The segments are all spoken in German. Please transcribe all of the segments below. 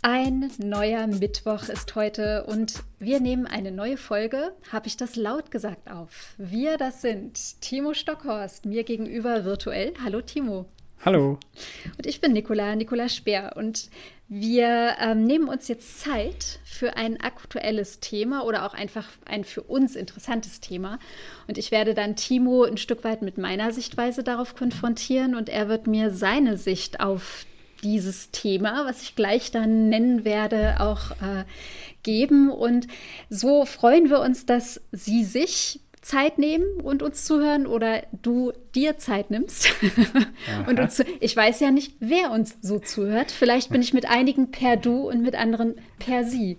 Ein neuer Mittwoch ist heute und wir nehmen eine neue Folge, habe ich das laut gesagt, auf. Wir, das sind Timo Stockhorst, mir gegenüber virtuell. Hallo Timo. Hallo. Und ich bin Nicola, Nicola Speer. Und wir ähm, nehmen uns jetzt Zeit für ein aktuelles Thema oder auch einfach ein für uns interessantes Thema. Und ich werde dann Timo ein Stück weit mit meiner Sichtweise darauf konfrontieren und er wird mir seine Sicht auf dieses Thema, was ich gleich dann nennen werde, auch äh, geben. Und so freuen wir uns, dass Sie sich Zeit nehmen und uns zuhören oder du dir Zeit nimmst. und uns ich weiß ja nicht, wer uns so zuhört. Vielleicht bin ich mit einigen per Du und mit anderen per Sie.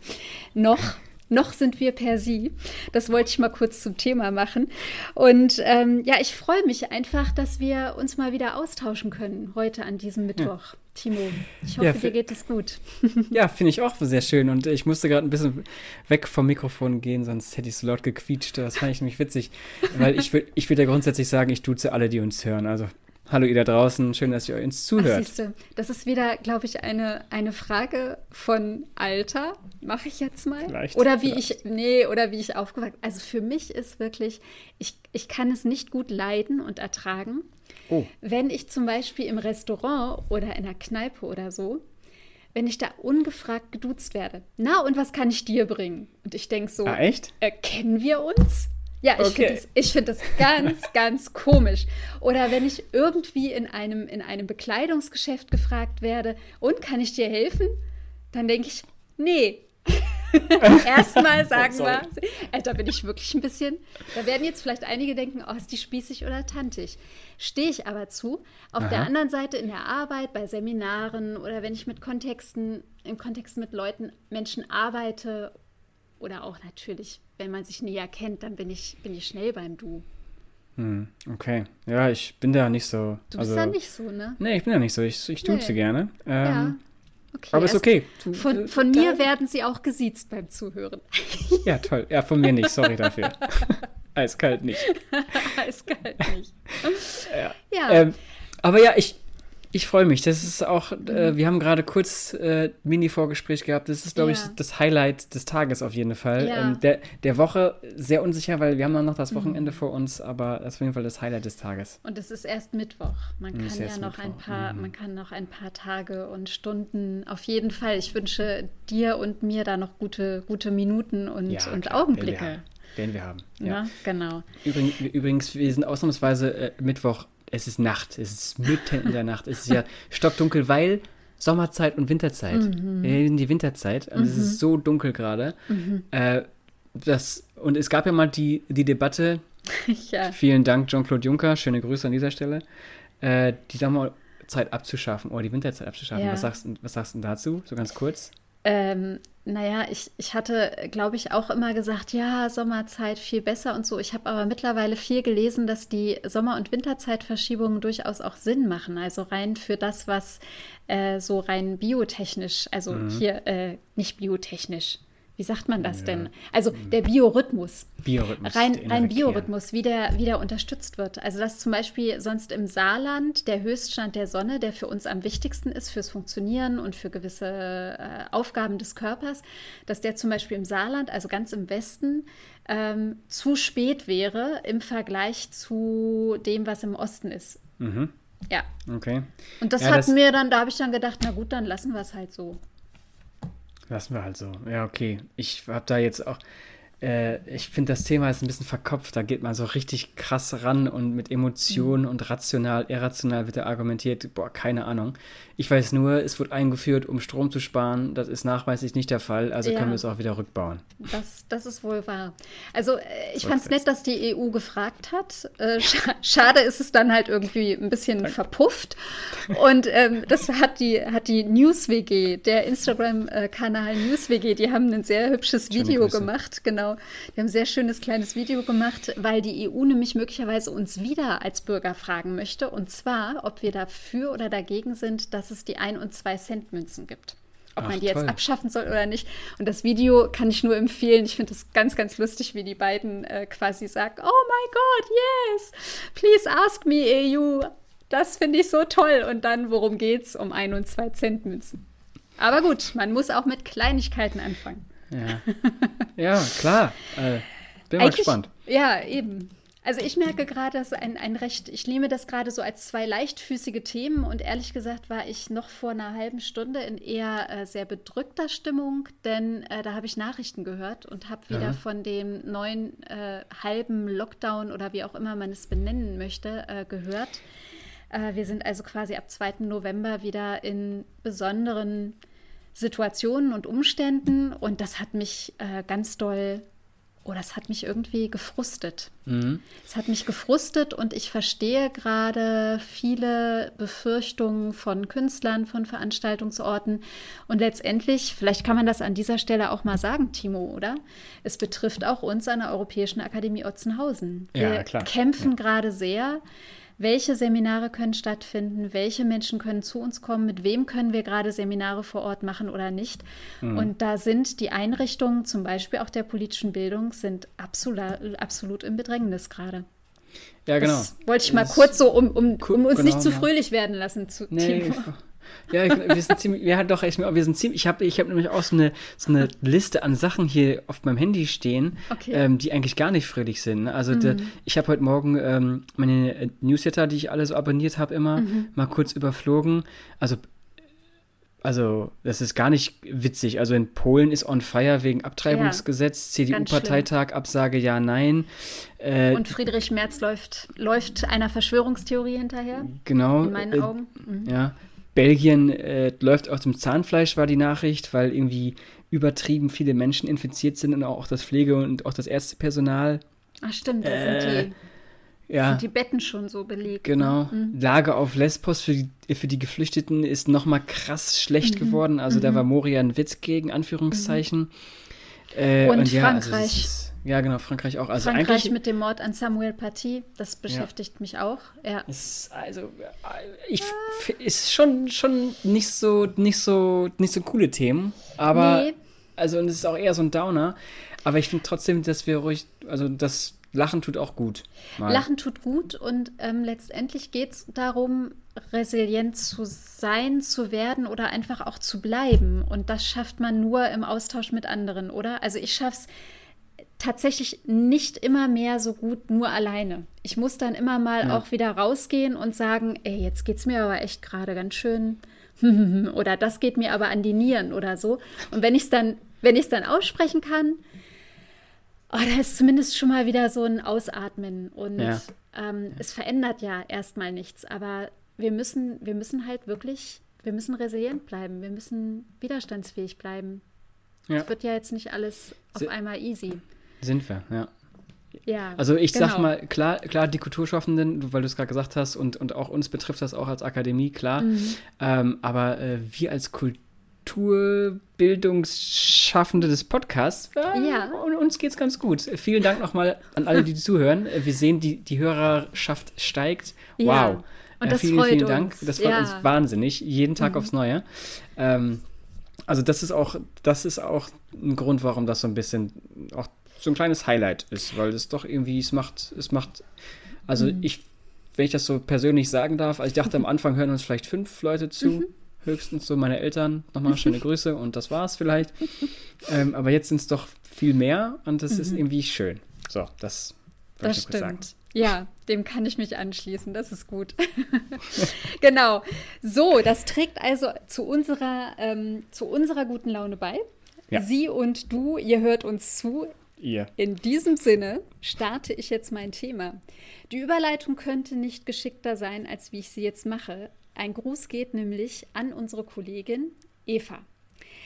Noch noch sind wir per Sie. Das wollte ich mal kurz zum Thema machen. Und ähm, ja, ich freue mich einfach, dass wir uns mal wieder austauschen können heute an diesem Mittwoch. Ja. Timo, ich hoffe, ja, dir geht es gut. ja, finde ich auch sehr schön. Und ich musste gerade ein bisschen weg vom Mikrofon gehen, sonst hätte ich so laut gequietscht. Das fand ich nämlich witzig. Weil ich würde ich würd ja grundsätzlich sagen, ich duze alle, die uns hören. Also Hallo ihr da draußen, schön, dass ihr uns zuhört. Ach, siehste, das ist wieder, glaube ich, eine, eine Frage von Alter, mache ich jetzt mal. Vielleicht, oder wie vielleicht. ich, nee, oder wie ich aufgewachsen Also für mich ist wirklich, ich, ich kann es nicht gut leiden und ertragen, oh. wenn ich zum Beispiel im Restaurant oder in einer Kneipe oder so, wenn ich da ungefragt geduzt werde. Na, und was kann ich dir bringen? Und ich denke so, ah, echt? Äh, kennen wir uns? Ja, ich okay. finde das, find das ganz, ganz komisch. Oder wenn ich irgendwie in einem, in einem Bekleidungsgeschäft gefragt werde, und kann ich dir helfen? Dann denke ich, nee. Erstmal sagen oh, wir, äh, da bin ich wirklich ein bisschen, da werden jetzt vielleicht einige denken, oh, ist die spießig oder tantig. Stehe ich aber zu. Auf Aha. der anderen Seite in der Arbeit, bei Seminaren oder wenn ich mit Kontexten, im Kontext mit Leuten, Menschen arbeite oder auch natürlich, wenn man sich näher kennt, dann bin ich, bin ich schnell beim Du. Hm, okay. Ja, ich bin da nicht so. Du bist also, da nicht so, ne? Nee, ich bin da nicht so. Ich, ich tue nee. gerne. Ähm, ja. Okay, aber ist okay. Du, von, von mir werden sie auch gesiezt beim Zuhören. ja, toll. Ja, von mir nicht. Sorry dafür. Eiskalt nicht. Eiskalt nicht. ja. ja. Ähm, aber ja, ich, ich freue mich. Das ist auch, äh, wir haben gerade kurz äh, Mini-Vorgespräch gehabt. Das ist, glaube ja. ich, das Highlight des Tages auf jeden Fall. Ja. Ähm, der, der Woche sehr unsicher, weil wir haben noch das Wochenende mhm. vor uns, aber das ist auf jeden Fall das Highlight des Tages. Und es ist erst Mittwoch. Man kann ja noch Mittwoch. ein paar, mhm. man kann noch ein paar Tage und Stunden. Auf jeden Fall. Ich wünsche dir und mir da noch gute, gute Minuten und, ja, und Augenblicke. Den wir haben. Ja, genau. Übrigens, übrigens, wir sind ausnahmsweise äh, Mittwoch es ist Nacht, es ist mitten in der Nacht, es ist ja stockdunkel, weil Sommerzeit und Winterzeit. Mhm. Wir in die Winterzeit und mhm. es ist mhm. so dunkel gerade. Mhm. Äh, das, und es gab ja mal die, die Debatte, ja. vielen Dank Jean-Claude Juncker, schöne Grüße an dieser Stelle, äh, die Sommerzeit abzuschaffen oder die Winterzeit abzuschaffen. Ja. Was, sagst, was sagst du dazu, so ganz kurz? Ähm, naja, ich, ich hatte, glaube ich, auch immer gesagt, ja, Sommerzeit viel besser und so. Ich habe aber mittlerweile viel gelesen, dass die Sommer- und Winterzeitverschiebungen durchaus auch Sinn machen. Also rein für das, was äh, so rein biotechnisch, also mhm. hier äh, nicht biotechnisch, wie sagt man das ja. denn? Also der Biorhythmus. Biorhythmus. Rein, rein Biorhythmus, wie der wieder unterstützt wird. Also dass zum Beispiel sonst im Saarland der Höchststand der Sonne, der für uns am wichtigsten ist, fürs Funktionieren und für gewisse äh, Aufgaben des Körpers, dass der zum Beispiel im Saarland, also ganz im Westen, ähm, zu spät wäre im Vergleich zu dem, was im Osten ist. Mhm. Ja. Okay. Und das ja, hat das mir dann, da habe ich dann gedacht, na gut, dann lassen wir es halt so. Lassen wir halt so. Ja, okay. Ich habe da jetzt auch, äh, ich finde, das Thema ist ein bisschen verkopft. Da geht man so richtig krass ran und mit Emotionen mhm. und rational, irrational wird da argumentiert. Boah, keine Ahnung. Ich weiß nur, es wird eingeführt, um Strom zu sparen. Das ist nachweislich nicht der Fall. Also ja. können wir es auch wieder rückbauen. Das, das ist wohl wahr. Also äh, ich fand es nett, dass die EU gefragt hat. Äh, scha schade ist es dann halt irgendwie ein bisschen Danke. verpufft. Und ähm, das hat die, hat die NewsWG, der Instagram-Kanal NewsWG, die haben ein sehr hübsches Video gemacht. Genau genau. Die haben ein sehr schönes kleines Video gemacht, weil die EU nämlich möglicherweise uns wieder als Bürger fragen möchte. Und zwar, ob wir dafür oder dagegen sind, dass es die 1- und 2-Cent-Münzen gibt ob Ach, man die toll. jetzt abschaffen soll oder nicht. Und das Video kann ich nur empfehlen. Ich finde es ganz, ganz lustig, wie die beiden äh, quasi sagen, oh my God, yes, please ask me, EU. Das finde ich so toll. Und dann, worum geht's? Um 1 und 2 Cent Münzen. Aber gut, man muss auch mit Kleinigkeiten anfangen. Ja, ja klar. Äh, bin mal gespannt. Ja, eben. Also ich merke gerade, dass ein, ein Recht, ich nehme das gerade so als zwei leichtfüßige Themen und ehrlich gesagt war ich noch vor einer halben Stunde in eher äh, sehr bedrückter Stimmung, denn äh, da habe ich Nachrichten gehört und habe wieder ja. von dem neuen äh, halben Lockdown oder wie auch immer man es benennen möchte, äh, gehört. Äh, wir sind also quasi ab 2. November wieder in besonderen Situationen und Umständen und das hat mich äh, ganz doll oh, das hat mich irgendwie gefrustet. Mhm. Es hat mich gefrustet und ich verstehe gerade viele Befürchtungen von Künstlern, von Veranstaltungsorten. Und letztendlich, vielleicht kann man das an dieser Stelle auch mal sagen, Timo, oder? Es betrifft auch uns an der Europäischen Akademie Otzenhausen. Wir ja, kämpfen ja. gerade sehr welche Seminare können stattfinden, welche Menschen können zu uns kommen, mit wem können wir gerade Seminare vor Ort machen oder nicht. Mhm. Und da sind die Einrichtungen, zum Beispiel auch der politischen Bildung, sind absolut, absolut im Bedrängnis gerade. Ja, genau. Das wollte ich mal das kurz so, um, um, um uns genau, nicht zu fröhlich werden lassen zu nee, Timo. Ja, wir sind ziemlich, ja doch, ich, wir sind ziemlich, ich habe ich hab nämlich auch so eine, so eine Liste an Sachen hier auf meinem Handy stehen, okay. ähm, die eigentlich gar nicht fröhlich sind. Also mhm. de, ich habe heute Morgen ähm, meine äh, Newsletter, die ich alle so abonniert habe, immer mhm. mal kurz überflogen. Also also, das ist gar nicht witzig. Also in Polen ist on fire wegen Abtreibungsgesetz, ja, CDU-Parteitag, Absage ja, nein. Äh, Und Friedrich Merz läuft, läuft einer Verschwörungstheorie hinterher. Genau. In meinen äh, Augen. Mhm. Ja. Belgien äh, läuft aus dem Zahnfleisch, war die Nachricht, weil irgendwie übertrieben viele Menschen infiziert sind und auch das Pflege- und auch das Ärztepersonal. Ach stimmt, da äh, sind, die, ja, sind die Betten schon so belegt. Ne? Genau. Mhm. Lage auf Lesbos für die, für die Geflüchteten ist nochmal krass schlecht mhm. geworden. Also mhm. da war Moria ein Witz gegen, Anführungszeichen. Mhm. Äh, und, und, ja, Frankreich. Also ja, genau, Frankreich auch. Also Frankreich mit dem Mord an Samuel Paty, das beschäftigt ja. mich auch. Ja. Ist, also, ich ist schon, schon nicht so, nicht so, nicht so coole Themen, aber nee. also und es ist auch eher so ein Downer. Aber ich finde trotzdem, dass wir ruhig, also das Lachen tut auch gut. Mal. Lachen tut gut und ähm, letztendlich geht es darum, resilient zu sein, zu werden oder einfach auch zu bleiben. Und das schafft man nur im Austausch mit anderen, oder? Also ich schaffe es tatsächlich nicht immer mehr so gut nur alleine. Ich muss dann immer mal ja. auch wieder rausgehen und sagen, ey, jetzt geht es mir aber echt gerade ganz schön oder das geht mir aber an die Nieren oder so. Und wenn ich es dann, wenn ich es dann aussprechen kann, oh, da ist zumindest schon mal wieder so ein Ausatmen und ja. ähm, es verändert ja erstmal nichts, aber wir müssen, wir müssen halt wirklich, wir müssen resilient bleiben, wir müssen widerstandsfähig bleiben. Es ja. wird ja jetzt nicht alles auf einmal easy. Sind wir, ja. Ja, also ich genau. sag mal, klar, klar, die Kulturschaffenden, weil du es gerade gesagt hast, und, und auch uns betrifft das auch als Akademie, klar. Mhm. Ähm, aber äh, wir als Kulturbildungsschaffende des Podcasts, äh, ja. uns geht es ganz gut. Vielen Dank nochmal an alle, die zuhören. Wir sehen, die, die Hörerschaft steigt. Wow. Ja. Und äh, das vielen, freut vielen Dank. Uns. Das freut ja. uns wahnsinnig. Jeden Tag mhm. aufs Neue. Ähm, also das ist auch, das ist auch ein Grund, warum das so ein bisschen auch so ein kleines Highlight ist, weil es doch irgendwie, es macht, es macht, also mhm. ich, wenn ich das so persönlich sagen darf, also ich dachte am Anfang hören uns vielleicht fünf Leute zu, mhm. höchstens so meine Eltern, nochmal schöne Grüße und das war's vielleicht. ähm, aber jetzt sind es doch viel mehr und das mhm. ist irgendwie schön. So, das das stimmt. Sagen. Ja, dem kann ich mich anschließen. Das ist gut. genau. So, das trägt also zu unserer, ähm, zu unserer guten Laune bei. Ja. Sie und du, ihr hört uns zu ihr. In diesem Sinne starte ich jetzt mein Thema. Die Überleitung könnte nicht geschickter sein, als wie ich sie jetzt mache. Ein Gruß geht nämlich an unsere Kollegin Eva.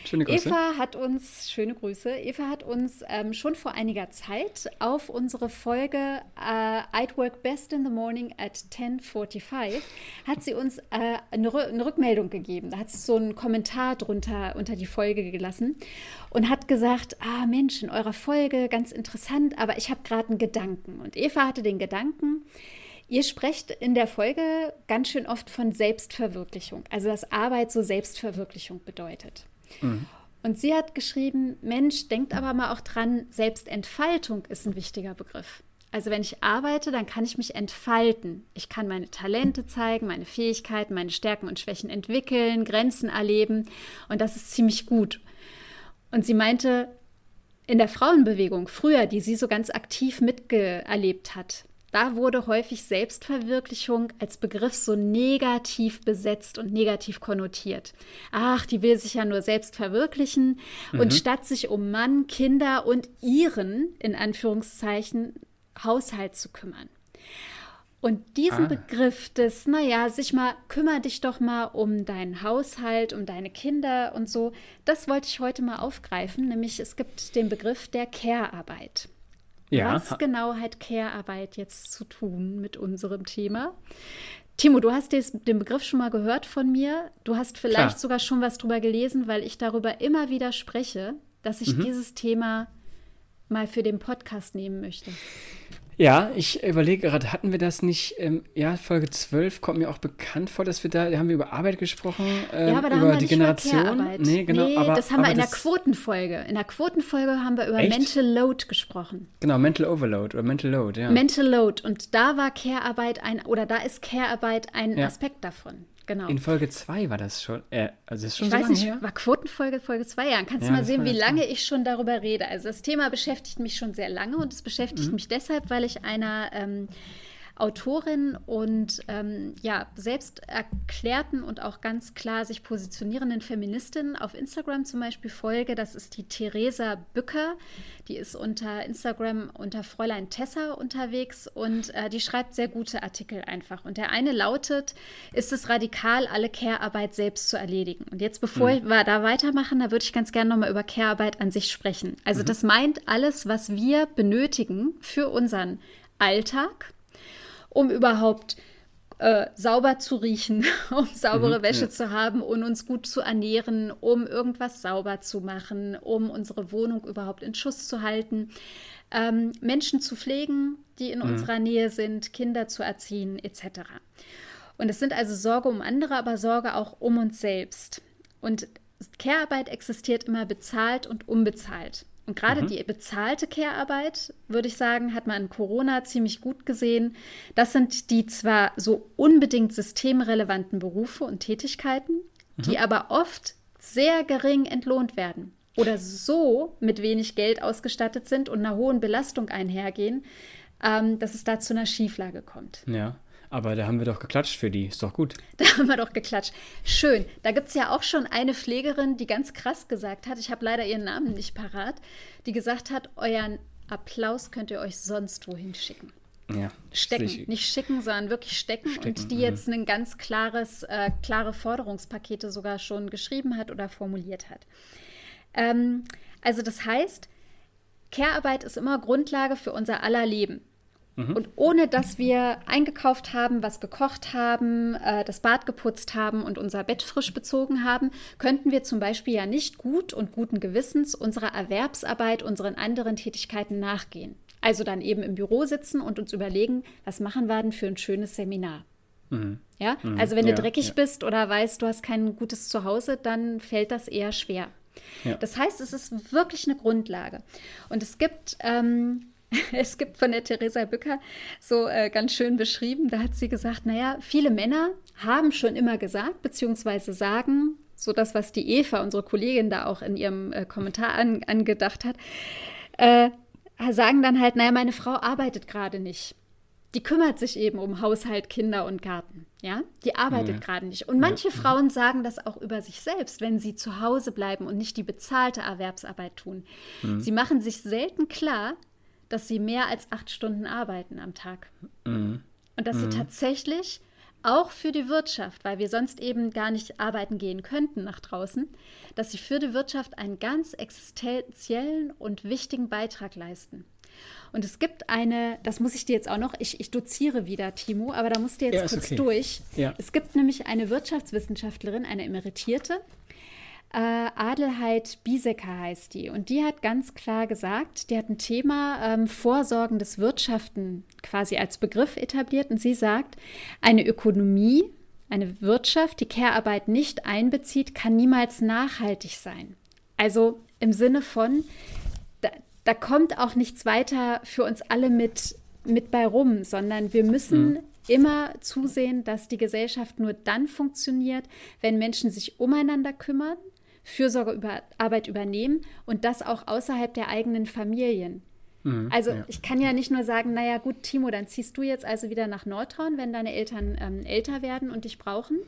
Schöne Grüße. Eva hat uns, schöne Grüße, Eva hat uns ähm, schon vor einiger Zeit auf unsere Folge äh, I'd Work Best in the Morning at 10.45 hat sie uns äh, eine, eine, Rückmeldung gegeben. Da hat sie so einen Kommentar drunter unter die Folge gelassen und hat gesagt, ah Mensch, in eurer Folge ganz interessant, aber ich habe gerade einen Gedanken. Und Eva hatte den Gedanken, Ihr sprecht in der Folge ganz schön oft von Selbstverwirklichung, also dass Arbeit so Selbstverwirklichung bedeutet. Und sie hat geschrieben, Mensch, denkt aber mal auch dran, Selbstentfaltung ist ein wichtiger Begriff. Also wenn ich arbeite, dann kann ich mich entfalten. Ich kann meine Talente zeigen, meine Fähigkeiten, meine Stärken und Schwächen entwickeln, Grenzen erleben. Und das ist ziemlich gut. Und sie meinte, in der Frauenbewegung früher, die sie so ganz aktiv miterlebt hat, da wurde häufig Selbstverwirklichung als Begriff so negativ besetzt und negativ konnotiert. Ach, die will sich ja nur selbst verwirklichen. Mhm. Und statt sich um Mann, Kinder und ihren, in Anführungszeichen, Haushalt zu kümmern. Und diesen ah. Begriff des, naja, sich mal, kümmere dich doch mal um deinen Haushalt, um deine Kinder und so, das wollte ich heute mal aufgreifen, nämlich es gibt den Begriff der Care-Arbeit. Ja. Was genau hat Care-Arbeit jetzt zu tun mit unserem Thema? Timo, du hast den Begriff schon mal gehört von mir. Du hast vielleicht Klar. sogar schon was drüber gelesen, weil ich darüber immer wieder spreche, dass ich mhm. dieses Thema mal für den Podcast nehmen möchte. Ja, ich überlege gerade, hatten wir das nicht, ähm, ja, Folge 12 kommt mir auch bekannt vor, dass wir da, da haben wir über Arbeit gesprochen, ähm, ja, aber da über haben wir die Generation. Über nee, genau, nee, aber, das haben aber wir in der Quotenfolge. In der Quotenfolge haben wir über echt? Mental Load gesprochen. Genau, Mental Overload oder Mental Load, ja. Mental Load und da war Care-Arbeit ein, oder da ist Care-Arbeit ein ja. Aspekt davon. Genau. In Folge 2 war das schon. Äh, also ist schon ich so weiß nicht, her? war Quotenfolge Folge 2? Ja, kannst ja, du mal sehen, wie lange ich schon darüber rede. Also das Thema beschäftigt mich schon sehr lange und es beschäftigt mhm. mich deshalb, weil ich einer ähm, Autorin und ähm, ja, selbst erklärten und auch ganz klar sich positionierenden Feministin auf Instagram zum Beispiel folge. Das ist die Theresa Bücker. Die ist unter Instagram unter Fräulein Tessa unterwegs und äh, die schreibt sehr gute Artikel einfach. Und der eine lautet, ist es radikal, alle Care-Arbeit selbst zu erledigen? Und jetzt, bevor mhm. wir da weitermachen, da würde ich ganz gerne nochmal über Care-Arbeit an sich sprechen. Also mhm. das meint alles, was wir benötigen für unseren Alltag um überhaupt äh, sauber zu riechen, um saubere mhm, Wäsche ja. zu haben und uns gut zu ernähren, um irgendwas sauber zu machen, um unsere Wohnung überhaupt in Schuss zu halten, ähm, Menschen zu pflegen, die in mhm. unserer Nähe sind, Kinder zu erziehen, etc. Und es sind also Sorge um andere, aber Sorge auch um uns selbst. Und Care-Arbeit existiert immer bezahlt und unbezahlt. Und gerade mhm. die bezahlte Care-Arbeit, würde ich sagen, hat man in Corona ziemlich gut gesehen. Das sind die zwar so unbedingt systemrelevanten Berufe und Tätigkeiten, mhm. die aber oft sehr gering entlohnt werden oder so mit wenig Geld ausgestattet sind und einer hohen Belastung einhergehen, ähm, dass es da zu einer Schieflage kommt. Ja. Aber da haben wir doch geklatscht für die. Ist doch gut. Da haben wir doch geklatscht. Schön. Da gibt es ja auch schon eine Pflegerin, die ganz krass gesagt hat, ich habe leider ihren Namen nicht parat, die gesagt hat, euren Applaus könnt ihr euch sonst wohin schicken. Ja, stecken, sich. nicht schicken, sondern wirklich stecken, stecken und die jetzt ein ganz klares, äh, klare Forderungspakete sogar schon geschrieben hat oder formuliert hat. Ähm, also das heißt, Care-Arbeit ist immer Grundlage für unser aller Leben. Mhm. Und ohne dass wir eingekauft haben, was gekocht haben, äh, das Bad geputzt haben und unser Bett frisch bezogen haben, könnten wir zum Beispiel ja nicht gut und guten Gewissens unserer Erwerbsarbeit, unseren anderen Tätigkeiten nachgehen. Also dann eben im Büro sitzen und uns überlegen, was machen wir denn für ein schönes Seminar. Mhm. Ja, mhm. also wenn du ja, dreckig ja. bist oder weißt, du hast kein gutes Zuhause, dann fällt das eher schwer. Ja. Das heißt, es ist wirklich eine Grundlage. Und es gibt ähm, es gibt von der Theresa Bücker so äh, ganz schön beschrieben, da hat sie gesagt, naja, viele Männer haben schon immer gesagt, beziehungsweise sagen, so das, was die Eva, unsere Kollegin, da auch in ihrem äh, Kommentar an, angedacht hat, äh, sagen dann halt, naja, meine Frau arbeitet gerade nicht. Die kümmert sich eben um Haushalt, Kinder und Garten. Ja, die arbeitet ja. gerade nicht. Und manche ja. Frauen sagen das auch über sich selbst, wenn sie zu Hause bleiben und nicht die bezahlte Erwerbsarbeit tun. Mhm. Sie machen sich selten klar, dass sie mehr als acht Stunden arbeiten am Tag. Mhm. Und dass mhm. sie tatsächlich auch für die Wirtschaft, weil wir sonst eben gar nicht arbeiten gehen könnten nach draußen, dass sie für die Wirtschaft einen ganz existenziellen und wichtigen Beitrag leisten. Und es gibt eine, das muss ich dir jetzt auch noch, ich, ich doziere wieder, Timo, aber da musst du jetzt ja, kurz okay. durch. Ja. Es gibt nämlich eine Wirtschaftswissenschaftlerin, eine Emeritierte, äh, Adelheid Biesecker heißt die. Und die hat ganz klar gesagt, die hat ein Thema ähm, vorsorgendes Wirtschaften quasi als Begriff etabliert. Und sie sagt, eine Ökonomie, eine Wirtschaft, die Care-Arbeit nicht einbezieht, kann niemals nachhaltig sein. Also im Sinne von, da, da kommt auch nichts weiter für uns alle mit mit bei rum, sondern wir müssen mhm. immer zusehen, dass die Gesellschaft nur dann funktioniert, wenn Menschen sich umeinander kümmern, Fürsorgearbeit übernehmen und das auch außerhalb der eigenen Familien. Mhm, also ja. ich kann ja nicht nur sagen, naja gut, Timo, dann ziehst du jetzt also wieder nach Nordhorn, wenn deine Eltern ähm, älter werden und dich brauchen.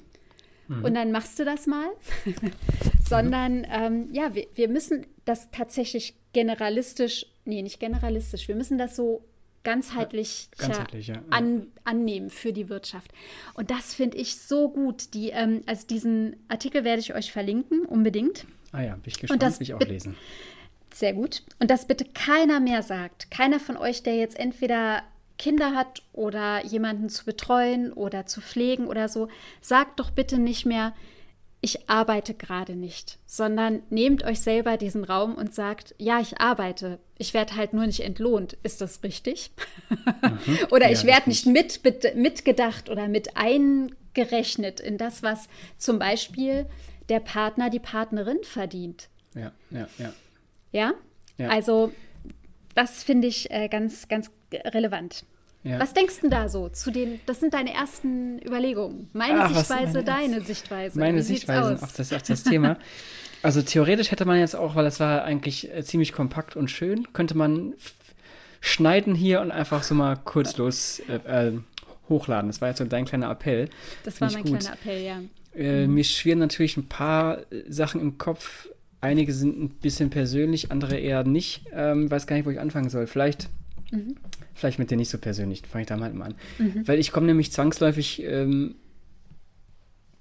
Mhm. Und dann machst du das mal. Sondern ähm, ja, wir, wir müssen das tatsächlich generalistisch, nee, nicht generalistisch, wir müssen das so ganzheitlich, ganzheitlich ja. an, annehmen für die Wirtschaft. Und das finde ich so gut. Die, ähm, also diesen Artikel werde ich euch verlinken, unbedingt. Ah ja, bin ich gespannt, das will ich auch lesen. Sehr gut. Und dass bitte keiner mehr sagt. Keiner von euch, der jetzt entweder Kinder hat oder jemanden zu betreuen oder zu pflegen oder so, sagt doch bitte nicht mehr, ich arbeite gerade nicht, sondern nehmt euch selber diesen Raum und sagt, ja, ich arbeite, ich werde halt nur nicht entlohnt. Ist das richtig? Mhm. oder ja, ich werde nicht mit, mitgedacht oder mit eingerechnet in das, was zum Beispiel der Partner, die Partnerin verdient. Ja, ja, ja. Ja, ja. also das finde ich äh, ganz, ganz relevant. Ja. Was denkst du da so zu den, das sind deine ersten Überlegungen. Meine Ach, Sichtweise, deine Sichtweise. Meine Sichtweise auf das, auf das Thema. Also theoretisch hätte man jetzt auch, weil es war eigentlich äh, ziemlich kompakt und schön, könnte man schneiden hier und einfach so mal kurzlos äh, äh, hochladen. Das war jetzt so dein kleiner Appell. Das war mein gut. kleiner Appell, ja. Äh, mhm. Mir schwirren natürlich ein paar äh, Sachen im Kopf. Einige sind ein bisschen persönlich, andere eher nicht. Ähm, weiß gar nicht, wo ich anfangen soll. Vielleicht Mhm. Vielleicht mit dir nicht so persönlich, fange ich da mal an. Mhm. Weil ich komme nämlich zwangsläufig ähm,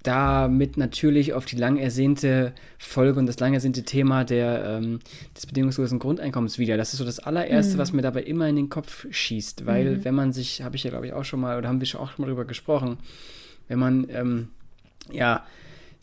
damit natürlich auf die lang ersehnte Folge und das lang ersehnte Thema der, ähm, des bedingungslosen Grundeinkommens wieder. Das ist so das allererste, mhm. was mir dabei immer in den Kopf schießt. Weil, mhm. wenn man sich, habe ich ja glaube ich auch schon mal, oder haben wir schon auch schon mal drüber gesprochen, wenn man ähm, ja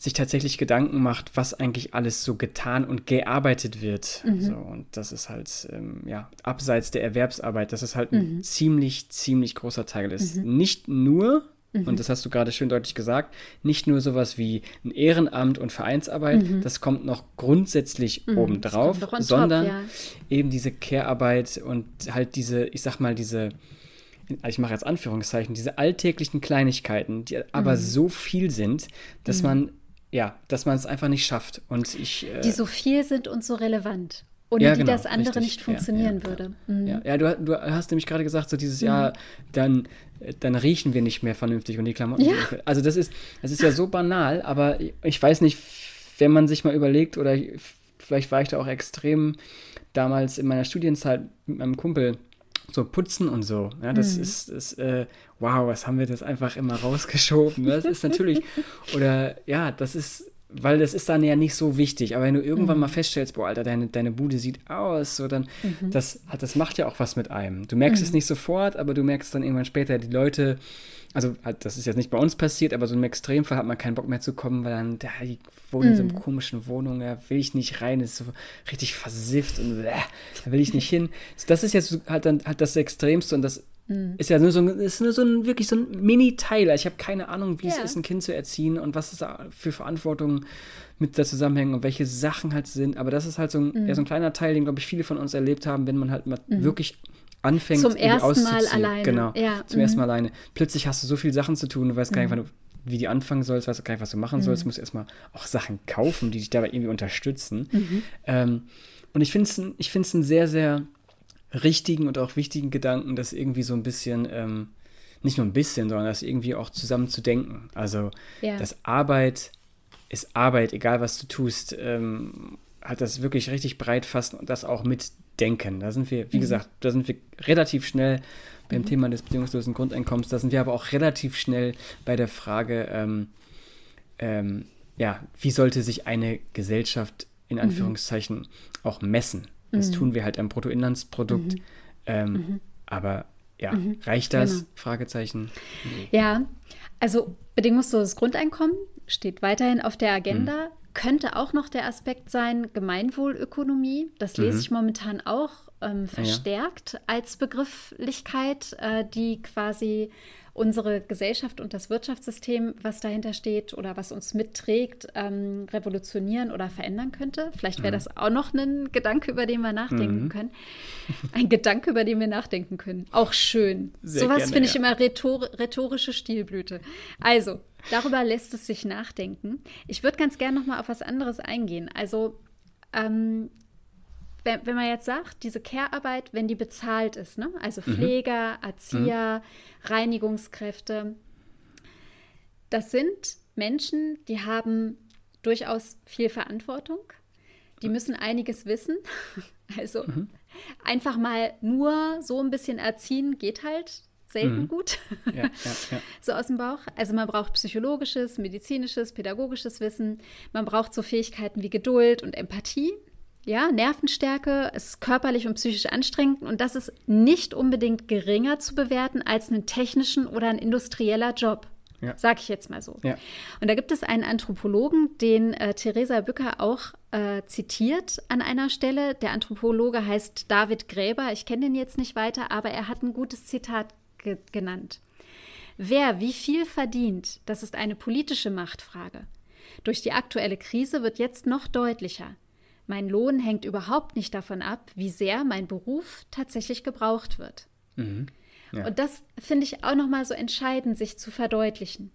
sich tatsächlich Gedanken macht, was eigentlich alles so getan und gearbeitet wird. Mhm. So, und das ist halt, ähm, ja, abseits der Erwerbsarbeit, das ist halt ein mhm. ziemlich, ziemlich großer Teil. Das ist mhm. nicht nur, mhm. und das hast du gerade schön deutlich gesagt, nicht nur sowas wie ein Ehrenamt und Vereinsarbeit, mhm. das kommt noch grundsätzlich mhm. obendrauf, sondern top, ja. eben diese Care-Arbeit und halt diese, ich sag mal, diese ich mache jetzt Anführungszeichen, diese alltäglichen Kleinigkeiten, die aber so viel sind, dass man ja, dass man es einfach nicht schafft. Und ich, äh, die so viel sind und so relevant. Ohne ja, genau, die das andere richtig. nicht funktionieren ja, würde. Mhm. Ja, ja du, du, hast nämlich gerade gesagt, so dieses mhm. Jahr, dann, dann riechen wir nicht mehr vernünftig und die Klamotten. Ja. Also das ist, das ist ja so banal, aber ich weiß nicht, wenn man sich mal überlegt, oder vielleicht war ich da auch extrem damals in meiner Studienzeit mit meinem Kumpel so putzen und so. Ja, das mhm. ist, ist äh, wow, was haben wir das einfach immer rausgeschoben. Das ist natürlich, oder ja, das ist, weil das ist dann ja nicht so wichtig. Aber wenn du irgendwann mhm. mal feststellst, boah, Alter, deine, deine Bude sieht aus, so dann, mhm. das, das macht ja auch was mit einem. Du merkst es mhm. nicht sofort, aber du merkst dann irgendwann später, die Leute also halt, das ist jetzt nicht bei uns passiert, aber so im Extremfall hat man keinen Bock mehr zu kommen, weil dann, da, die wohnen in so einer mhm. komischen Wohnung, da will ich nicht rein, ist so richtig versifft und äh, da will ich nicht hin. Das ist jetzt halt dann halt das Extremste und das mhm. ist ja nur so ein, ist nur so ein wirklich so ein Mini-Teil. Ich habe keine Ahnung, wie ja. es ist, ein Kind zu erziehen und was es da für Verantwortung mit der Zusammenhängen und welche Sachen halt sind. Aber das ist halt so ein, mhm. eher so ein kleiner Teil, den, glaube ich, viele von uns erlebt haben, wenn man halt mal mhm. wirklich anfängt, zum ersten Mal alleine. Genau, ja. zum mhm. ersten Mal alleine. Plötzlich hast du so viele Sachen zu tun, du weißt gar nicht, mhm. wie die anfangen sollst, weißt gar nicht, was du machen mhm. sollst. Du musst erstmal auch Sachen kaufen, die dich dabei irgendwie unterstützen. Mhm. Ähm, und ich finde es ich find's einen sehr, sehr richtigen und auch wichtigen Gedanken, das irgendwie so ein bisschen, ähm, nicht nur ein bisschen, sondern das irgendwie auch zusammen zu denken. Also, ja. dass Arbeit ist Arbeit, egal was du tust, ähm, hat das wirklich richtig breit fassen und das auch mit denken. Da sind wir, wie mhm. gesagt, da sind wir relativ schnell beim mhm. Thema des bedingungslosen Grundeinkommens. Da sind wir aber auch relativ schnell bei der Frage, ähm, ähm, ja, wie sollte sich eine Gesellschaft in mhm. Anführungszeichen mhm. auch messen? Das mhm. tun wir halt am Bruttoinlandsprodukt. Mhm. Ähm, aber ja, reicht das? Genau. Fragezeichen. Ja, also bedingungsloses Grundeinkommen steht weiterhin auf der Agenda könnte auch noch der Aspekt sein, Gemeinwohlökonomie. Das lese mhm. ich momentan auch ähm, verstärkt ja. als Begrifflichkeit, äh, die quasi unsere Gesellschaft und das Wirtschaftssystem, was dahinter steht oder was uns mitträgt, ähm, revolutionieren oder verändern könnte. Vielleicht wäre mhm. das auch noch ein Gedanke, über den wir nachdenken mhm. können. Ein Gedanke, über den wir nachdenken können. Auch schön. Sehr Sowas finde ich ja. immer rhetor rhetorische Stilblüte. Also, darüber lässt es sich nachdenken. Ich würde ganz gerne noch mal auf was anderes eingehen. Also, ähm, wenn, wenn man jetzt sagt, diese Care-Arbeit, wenn die bezahlt ist, ne? also mhm. Pfleger, Erzieher, mhm. Reinigungskräfte, das sind Menschen, die haben durchaus viel Verantwortung. Die müssen einiges wissen. Also mhm. einfach mal nur so ein bisschen erziehen geht halt selten mhm. gut. Ja, ja, ja. so aus dem Bauch. Also man braucht psychologisches, medizinisches, pädagogisches Wissen. Man braucht so Fähigkeiten wie Geduld und Empathie. Ja, Nervenstärke ist körperlich und psychisch anstrengend und das ist nicht unbedingt geringer zu bewerten als einen technischen oder ein industrieller Job. Ja. Sag ich jetzt mal so. Ja. Und da gibt es einen Anthropologen, den äh, Theresa Bücker auch äh, zitiert an einer Stelle. Der Anthropologe heißt David Gräber. Ich kenne den jetzt nicht weiter, aber er hat ein gutes Zitat ge genannt. Wer wie viel verdient, das ist eine politische Machtfrage. Durch die aktuelle Krise wird jetzt noch deutlicher. Mein Lohn hängt überhaupt nicht davon ab, wie sehr mein Beruf tatsächlich gebraucht wird. Mhm. Ja. Und das finde ich auch nochmal so entscheidend, sich zu verdeutlichen.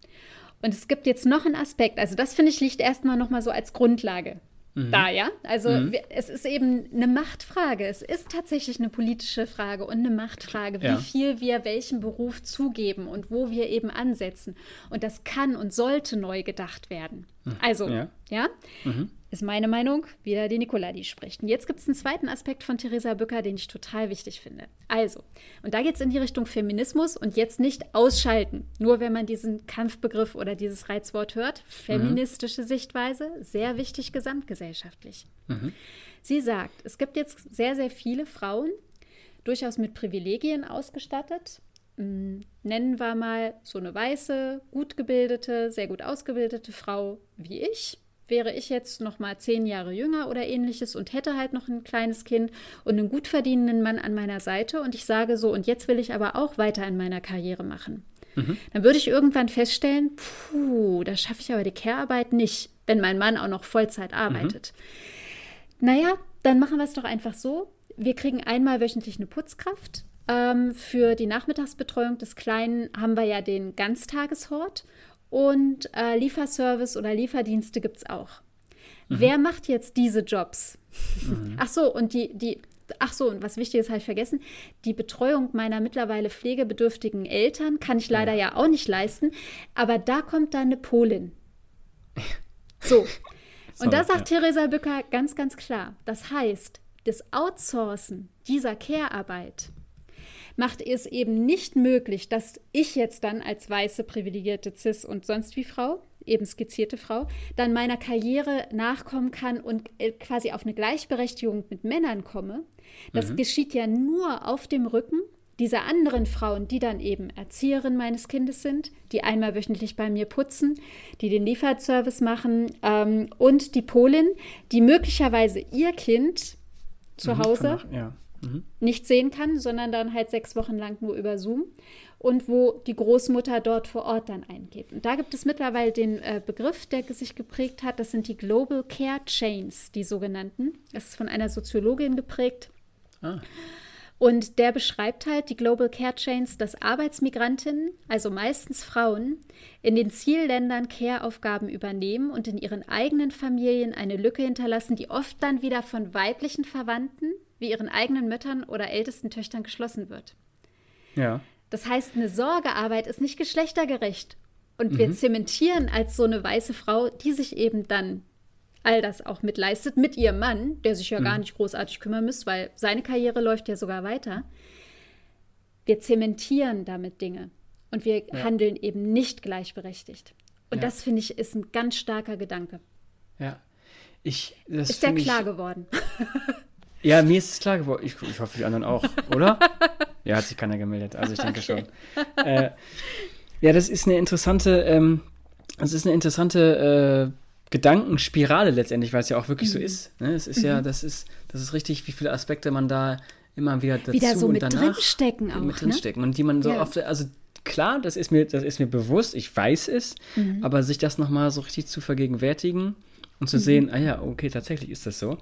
Und es gibt jetzt noch einen Aspekt, also das finde ich liegt erstmal nochmal so als Grundlage mhm. da, ja. Also mhm. es ist eben eine Machtfrage. Es ist tatsächlich eine politische Frage und eine Machtfrage, ja. wie viel wir welchem Beruf zugeben und wo wir eben ansetzen. Und das kann und sollte neu gedacht werden. Mhm. Also, ja, ja? Mhm ist meine Meinung, wieder die Nicola, die spricht. Und jetzt gibt es einen zweiten Aspekt von Theresa Bücker, den ich total wichtig finde. Also, und da geht es in die Richtung Feminismus und jetzt nicht ausschalten. Nur wenn man diesen Kampfbegriff oder dieses Reizwort hört. Feministische mhm. Sichtweise, sehr wichtig gesamtgesellschaftlich. Mhm. Sie sagt, es gibt jetzt sehr, sehr viele Frauen, durchaus mit Privilegien ausgestattet. Hm, nennen wir mal so eine weiße, gut gebildete, sehr gut ausgebildete Frau wie ich wäre ich jetzt noch mal zehn Jahre jünger oder ähnliches und hätte halt noch ein kleines Kind und einen gut verdienenden Mann an meiner Seite und ich sage so, und jetzt will ich aber auch weiter in meiner Karriere machen. Mhm. Dann würde ich irgendwann feststellen, puh, da schaffe ich aber die Care-Arbeit nicht, wenn mein Mann auch noch Vollzeit arbeitet. Mhm. Naja, dann machen wir es doch einfach so. Wir kriegen einmal wöchentlich eine Putzkraft. Ähm, für die Nachmittagsbetreuung des Kleinen haben wir ja den Ganztageshort und äh, Lieferservice oder Lieferdienste gibt es auch. Mhm. Wer macht jetzt diese Jobs? Mhm. Ach so, und die, die, ach so, und was Wichtiges habe ich vergessen, die Betreuung meiner mittlerweile pflegebedürftigen Eltern kann ich leider ja, ja auch nicht leisten, aber da kommt dann eine Polin. So. und da sagt ja. Theresa Bücker ganz, ganz klar, das heißt, das Outsourcen dieser Care-Arbeit macht es eben nicht möglich, dass ich jetzt dann als weiße, privilegierte Cis und sonst wie Frau, eben skizzierte Frau, dann meiner Karriere nachkommen kann und äh, quasi auf eine Gleichberechtigung mit Männern komme. Das mhm. geschieht ja nur auf dem Rücken dieser anderen Frauen, die dann eben Erzieherin meines Kindes sind, die einmal wöchentlich bei mir putzen, die den Lieferservice machen ähm, und die Polin, die möglicherweise ihr Kind zu mhm, Hause ja mhm. nicht sehen kann, sondern dann halt sechs Wochen lang nur über Zoom und wo die Großmutter dort vor Ort dann eingeht. Und da gibt es mittlerweile den äh, Begriff, der sich geprägt hat, das sind die Global Care Chains, die sogenannten. Das ist von einer Soziologin geprägt. Ah. Und der beschreibt halt die Global Care Chains, dass Arbeitsmigrantinnen, also meistens Frauen, in den Zielländern Care-Aufgaben übernehmen und in ihren eigenen Familien eine Lücke hinterlassen, die oft dann wieder von weiblichen Verwandten wie ihren eigenen Müttern oder ältesten Töchtern geschlossen wird. Ja. Das heißt, eine Sorgearbeit ist nicht geschlechtergerecht. Und mhm. wir zementieren als so eine weiße Frau, die sich eben dann all das auch mitleistet, mit ihrem Mann, der sich ja mhm. gar nicht großartig kümmern müsste, weil seine Karriere läuft ja sogar weiter. Wir zementieren damit Dinge und wir ja. handeln eben nicht gleichberechtigt. Und ja. das, finde ich, ist ein ganz starker Gedanke. Ja. Ich, ist der klar geworden? Ja, mir ist es klar geworden. Ich, ich hoffe, die anderen auch, oder? ja, hat sich keiner gemeldet. Also ich denke okay. schon. Äh, ja, das ist eine interessante, ähm, das ist eine interessante äh, Gedankenspirale letztendlich, weil es ja auch wirklich mhm. so ist. Ne? Es ist mhm. ja, das ist, das ist richtig, wie viele Aspekte man da immer wieder dazu wieder so und mit danach drinstecken auch, mit drinstecken ne? und die man so ja. oft, also klar, das ist mir, das ist mir bewusst, ich weiß es, Mhm. aber sich das nochmal so richtig zu vergegenwärtigen und zu sehen, ah ja, okay, tatsächlich ist das so.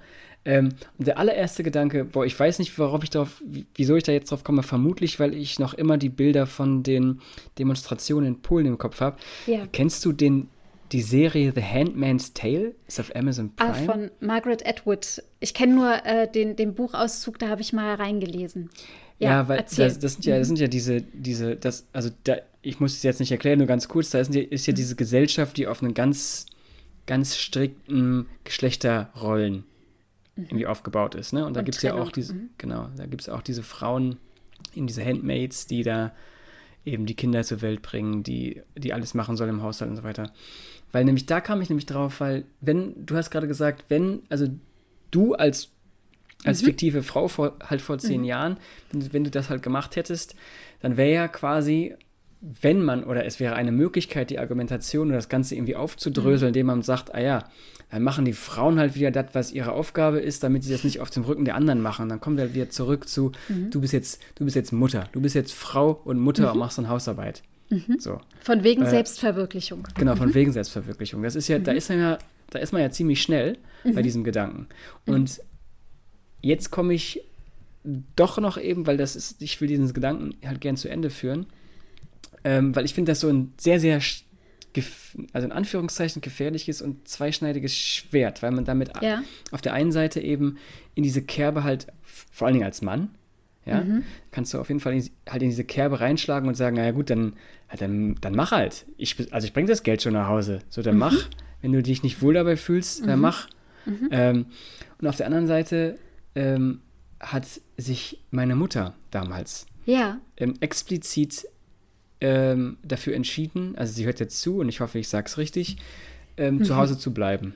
Ähm, und der allererste Gedanke, boah, ich weiß nicht, worauf ich darauf, wie- wieso ich da jetzt drauf komme, vermutlich, weil ich noch immer die Bilder von den Demonstrationen in Polen im Kopf habe. Ja. Kennst du den, die Serie The Handmaid's Tale? Ist auf Amazon Prime. Ah, von Margaret Atwood. Ich kenne nur äh, den, den Buchauszug, da habe ich mal reingelesen. Ja, weil erzähl. Mhm. das, das sind ja, das sind ja diese, diese, das, also da, ich muss es jetzt nicht erklären, nur ganz kurz, da ist, ja- ist ja Mhm. diese Gesellschaft, die auf einen ganz, ganz strikten Geschlechterrollen irgendwie aufgebaut ist, ne? Und da Mhm. Gibt es ja auch diese, mhm. genau, da gibt es auch diese Frauen in diese Handmaids, die da eben die Kinder zur Welt bringen, die, die alles machen sollen im Haushalt und so weiter. Weil nämlich da kam ich nämlich drauf, weil, wenn, du hast gerade gesagt, wenn, also du als, als fiktive Frau vor, halt vor zehn Jahren, wenn, wenn du das halt gemacht hättest, dann wäre ja quasi, wenn man, oder es wäre eine Möglichkeit, die Argumentation oder das Ganze irgendwie aufzudröseln, indem man sagt, ah ja, dann machen die Frauen halt wieder das, was ihre Aufgabe ist, damit sie das nicht auf dem Rücken der anderen machen. Dann kommen wir wieder zurück zu, du bist jetzt, du bist jetzt Mutter, du bist jetzt Frau und Mutter und machst dann Hausarbeit. So. Von wegen Äh, Selbstverwirklichung. Genau, von wegen Selbstverwirklichung. Das ist ja, da ist man ja, da ist man ja ziemlich schnell bei diesem Gedanken. Und jetzt komme ich doch noch eben, weil das ist, ich will diesen Gedanken halt gern zu Ende führen, ähm, weil ich finde das so ein sehr, sehr, also in Anführungszeichen gefährliches und zweischneidiges Schwert, weil man damit Ja. auf der einen Seite eben in diese Kerbe halt, vor allen Dingen als Mann, ja, kannst du auf jeden Fall in, halt in diese Kerbe reinschlagen und sagen, naja gut, dann, halt, dann, dann mach halt. Ich, also ich bringe das Geld schon nach Hause. So, dann mach. Wenn du dich nicht wohl dabei fühlst, dann mach. Ähm, und auf der anderen Seite ähm, hat sich meine Mutter damals Ja. ähm, explizit ähm, dafür entschieden, also sie hört jetzt zu und ich hoffe, ich sage es richtig, ähm, zu Hause zu bleiben.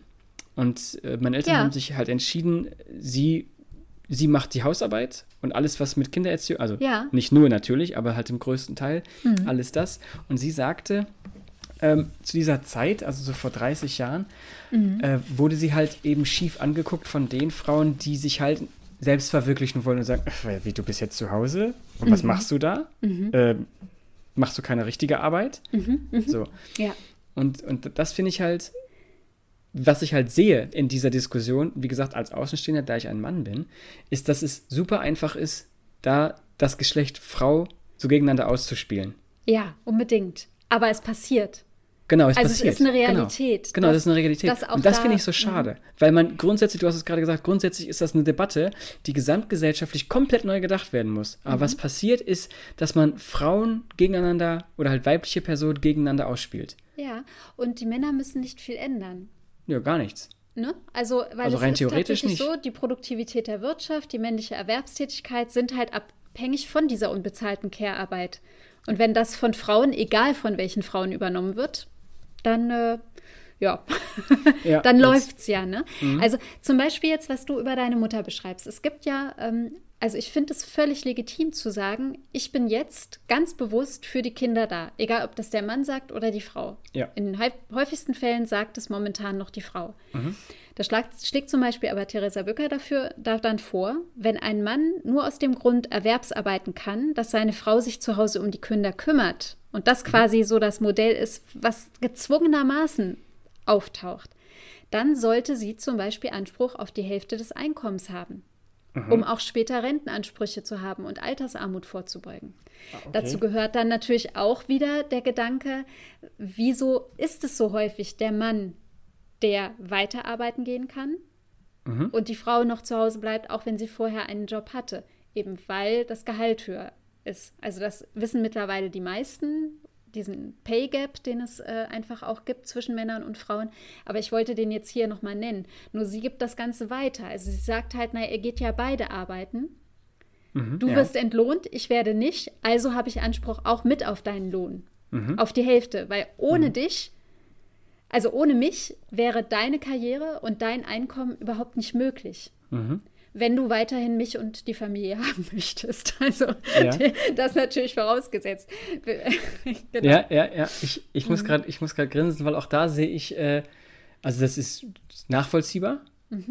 Und äh, meine Eltern Ja. haben sich halt entschieden, sie, sie macht die Hausarbeit und alles, was mit Kindererziehung, also Ja. nicht nur natürlich, aber halt im größten Teil, alles das. Und sie sagte, ähm, zu dieser Zeit, also so vor 30 Jahren, äh, wurde sie halt eben schief angeguckt von den Frauen, die sich halt selbst verwirklichen wollen und sagen, "Ach, wie, du bist jetzt zu Hause? Und was machst du da? Ähm, machst du keine richtige Arbeit? So. Ja. Und, und das finde ich halt, was ich halt sehe in dieser Diskussion, wie gesagt, als Außenstehender, da ich ein Mann bin, ist, dass es super einfach ist, da das Geschlecht Frau so gegeneinander auszuspielen. Ja, unbedingt. Aber es passiert. Genau, es Also es passiert. ist eine Realität, Genau, genau dass- das ist eine Realität. und das da- finde ich so schade. Weil man grundsätzlich, du hast es gerade gesagt, grundsätzlich ist das eine Debatte, die gesamtgesellschaftlich komplett neu gedacht werden muss. Aber Mhm. was passiert ist, dass man Frauen gegeneinander oder halt weibliche Personen gegeneinander ausspielt. Ja. Und die Männer müssen nicht viel ändern. Ja, gar nichts. Ne? Also, weil Also es rein ist theoretisch tatsächlich nicht. so, die Produktivität der Wirtschaft, die männliche Erwerbstätigkeit sind halt abhängig von dieser unbezahlten Care-Arbeit. Und wenn das von Frauen, egal von welchen Frauen übernommen wird, dann, äh, ja, Ja, dann Mhm. läuft's ja, ne? Also zum Beispiel jetzt, was du über deine Mutter beschreibst. Es gibt ja, ähm, also ich finde es völlig legitim zu sagen, ich bin jetzt ganz bewusst für die Kinder da. Egal, ob das der Mann sagt oder die Frau. Ja. In den häu- häufigsten Fällen sagt es momentan noch die Frau. Mhm. Da schlägt, schlägt zum Beispiel aber Theresa Bücker dafür da dann vor, wenn ein Mann nur aus dem Grund Erwerbsarbeiten kann, dass seine Frau sich zu Hause um die Kinder kümmert und das quasi so das Modell ist, was gezwungenermaßen auftaucht, dann sollte sie zum Beispiel Anspruch auf die Hälfte des Einkommens haben, um auch später Rentenansprüche zu haben und Altersarmut vorzubeugen. Dazu gehört dann natürlich auch wieder der Gedanke, wieso ist es so häufig der Mann, der weiterarbeiten gehen kann und die Frau noch zu Hause bleibt, auch wenn sie vorher einen Job hatte, eben weil das Gehalt höher ist. Also das wissen mittlerweile die meisten, diesen Pay Gap, den es äh, einfach auch gibt zwischen Männern und Frauen. Aber ich wollte den jetzt hier nochmal nennen. Nur sie gibt das Ganze weiter. Also sie sagt halt, naja, ihr geht ja beide arbeiten. Du ja. wirst entlohnt, ich werde nicht. Also habe ich Anspruch auch mit auf deinen Lohn. Mhm. Auf die Hälfte. Weil ohne dich, also ohne mich, wäre deine Karriere und dein Einkommen überhaupt nicht möglich. Mhm. Wenn du weiterhin mich und die Familie haben möchtest. Also Ja. das natürlich vorausgesetzt. genau. Ja, ja, ja. Ich, ich muss gerade, gerade grinsen, weil auch da sehe ich, äh, also das ist nachvollziehbar. ist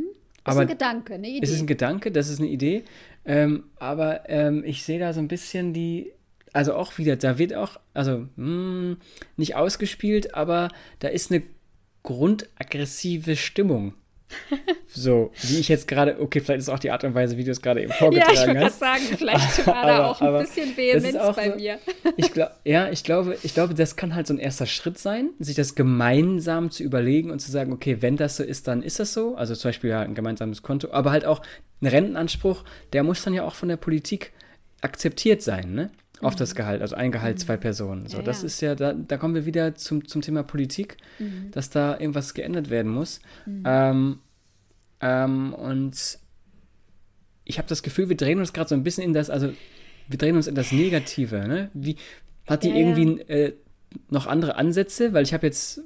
Aber ein Gedanke, eine Idee. es ist ein Gedanke, das ist eine Idee. Ähm, aber ähm, ich sehe da so ein bisschen die, also auch wieder, da wird auch, also mh, hm, nicht ausgespielt, aber da ist eine grundaggressive Stimmung. So, wie ich jetzt gerade, okay, vielleicht ist auch die Art und Weise, wie du es gerade eben vorgetragen hast. Ja, ich würde sagen, vielleicht war da auch ein bisschen Vehemenz bei so, mir. Ich glaub, ja, ich glaube, ich glaube, das kann halt so ein erster Schritt sein, sich das gemeinsam zu überlegen und zu sagen, okay, wenn das so ist, dann ist das so. Also zum Beispiel ja ein gemeinsames Konto, aber halt auch ein Rentenanspruch, der muss dann ja auch von der Politik akzeptiert sein, ne? Auf mhm. das Gehalt, also ein Gehalt, mhm. zwei Personen. So, ja, das ja. ist ja, da, da kommen wir wieder zum, zum Thema Politik, mhm. dass da irgendwas geändert werden muss. Mhm. Ähm, ähm, und ich habe das Gefühl, wir drehen uns gerade so ein bisschen in das, also wir drehen uns in das Negative. Ne? Wie, hat die ja, irgendwie äh, noch andere Ansätze? Weil ich habe jetzt,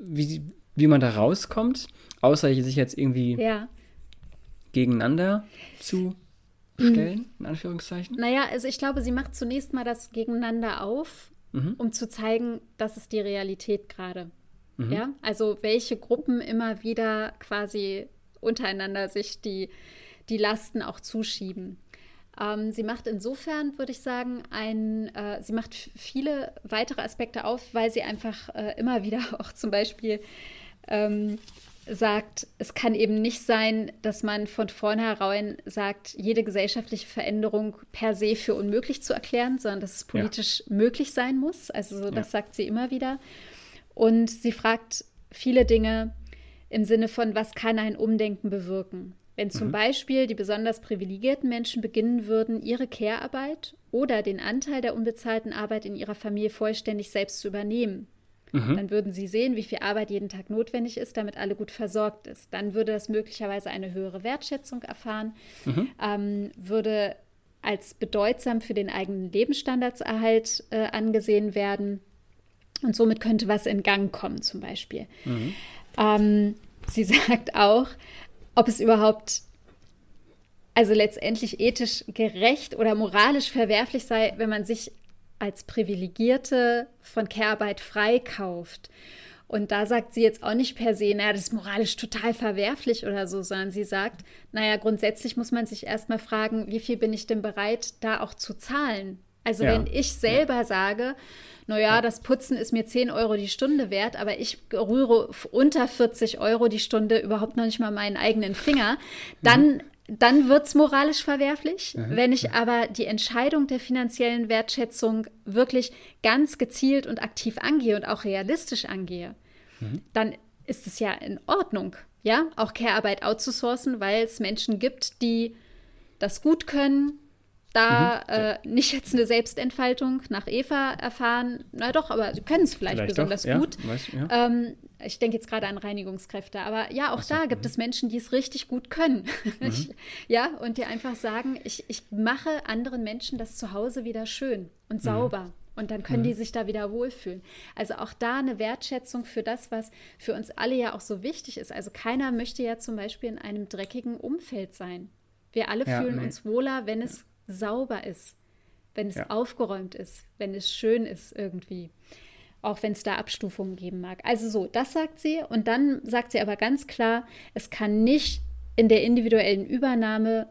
wie, wie man da rauskommt, außer sich jetzt irgendwie gegeneinander zu stellen, in Anführungszeichen? Naja, also ich glaube, sie macht zunächst mal das Gegeneinander auf, mhm. um zu zeigen, das ist die Realität gerade. Mhm. Ja, also welche Gruppen immer wieder quasi untereinander sich die, die Lasten auch zuschieben. Ähm, sie macht insofern, würde ich sagen, ein, äh, sie macht viele weitere Aspekte auf, weil sie einfach äh, immer wieder auch zum Beispiel ähm, sagt, es kann eben nicht sein, dass man von vornherein sagt, jede gesellschaftliche Veränderung per se für unmöglich zu erklären, sondern dass es politisch ja. möglich sein muss. Also so, das ja. sagt sie immer wieder. Und sie fragt viele Dinge im Sinne von, was kann ein Umdenken bewirken? Wenn zum mhm. Beispiel die besonders privilegierten Menschen beginnen würden, ihre Care-Arbeit oder den Anteil der unbezahlten Arbeit in ihrer Familie vollständig selbst zu übernehmen, Mhm. Dann würden sie sehen, wie viel Arbeit jeden Tag notwendig ist, damit alle gut versorgt ist. Dann würde das möglicherweise eine höhere Wertschätzung erfahren, mhm. ähm, würde als bedeutsam für den eigenen Lebensstandardserhalt äh, angesehen werden. Und somit könnte was in Gang kommen, zum Beispiel. Mhm. Ähm, sie sagt auch, ob es überhaupt also letztendlich ethisch gerecht oder moralisch verwerflich sei, wenn man sich als Privilegierte von Care-Arbeit freikauft. Und da sagt sie jetzt auch nicht per se, naja, das ist moralisch total verwerflich oder so, sondern sie sagt, naja, grundsätzlich muss man sich erstmal fragen, wie viel bin ich denn bereit, da auch zu zahlen? Also ja. wenn ich selber ja. sage, naja, ja. das Putzen ist mir 10 Euro die Stunde wert, aber ich rühre unter 40 Euro die Stunde überhaupt noch nicht mal meinen eigenen Finger, dann mhm dann wird es moralisch verwerflich. Mhm. Wenn ich aber die Entscheidung der finanziellen Wertschätzung wirklich ganz gezielt und aktiv angehe und auch realistisch angehe, mhm. dann ist es ja in Ordnung, ja, auch Care-Arbeit outzusourcen, weil es Menschen gibt, die das gut können, da mhm. äh, nicht jetzt eine Selbstentfaltung nach Eva erfahren, na doch, aber sie können es vielleicht, vielleicht, besonders doch, gut. Ja, weiß, ja. ähm, ich denke jetzt gerade an Reinigungskräfte, aber ja, auch so, da gibt mh. es Menschen, die es richtig gut können. Mhm. ja, und die einfach sagen, ich, ich mache anderen Menschen das Zuhause wieder schön und mhm. sauber. Und dann können die mhm. sich da wieder wohlfühlen. Also auch da eine Wertschätzung für das, was für uns alle ja auch so wichtig ist. Also keiner möchte ja zum Beispiel in einem dreckigen Umfeld sein. Wir alle ja, fühlen nee. uns wohler, wenn es sauber ist, wenn es ja. aufgeräumt ist, wenn es schön ist irgendwie. Auch wenn es da Abstufungen geben mag. Also so, das sagt sie. Und dann sagt sie aber ganz klar, es kann nicht in der individuellen Übernahme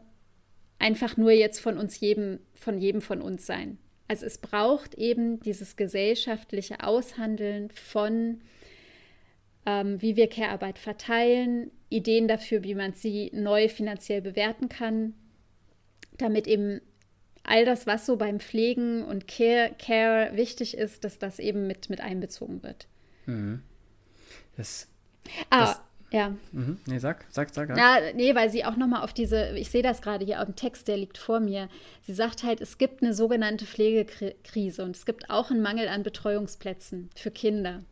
einfach nur jetzt von uns jedem, von jedem von uns sein. Also es braucht eben dieses gesellschaftliche Aushandeln von, ähm, wie wir Care-Arbeit verteilen, Ideen dafür, wie man sie neu finanziell bewerten kann, damit eben all das, was so beim Pflegen und Care, Care wichtig ist, dass das eben mit, mit einbezogen wird. Mhm. Das, ah, das, ja. Mhm. Nee, sag, sag, sag. Ja, nee, weil sie auch nochmal auf diese, ich sehe das gerade hier auf dem Text, der liegt vor mir. Sie sagt halt, es gibt eine sogenannte Pflegekrise und es gibt auch einen Mangel an Betreuungsplätzen für Kinder.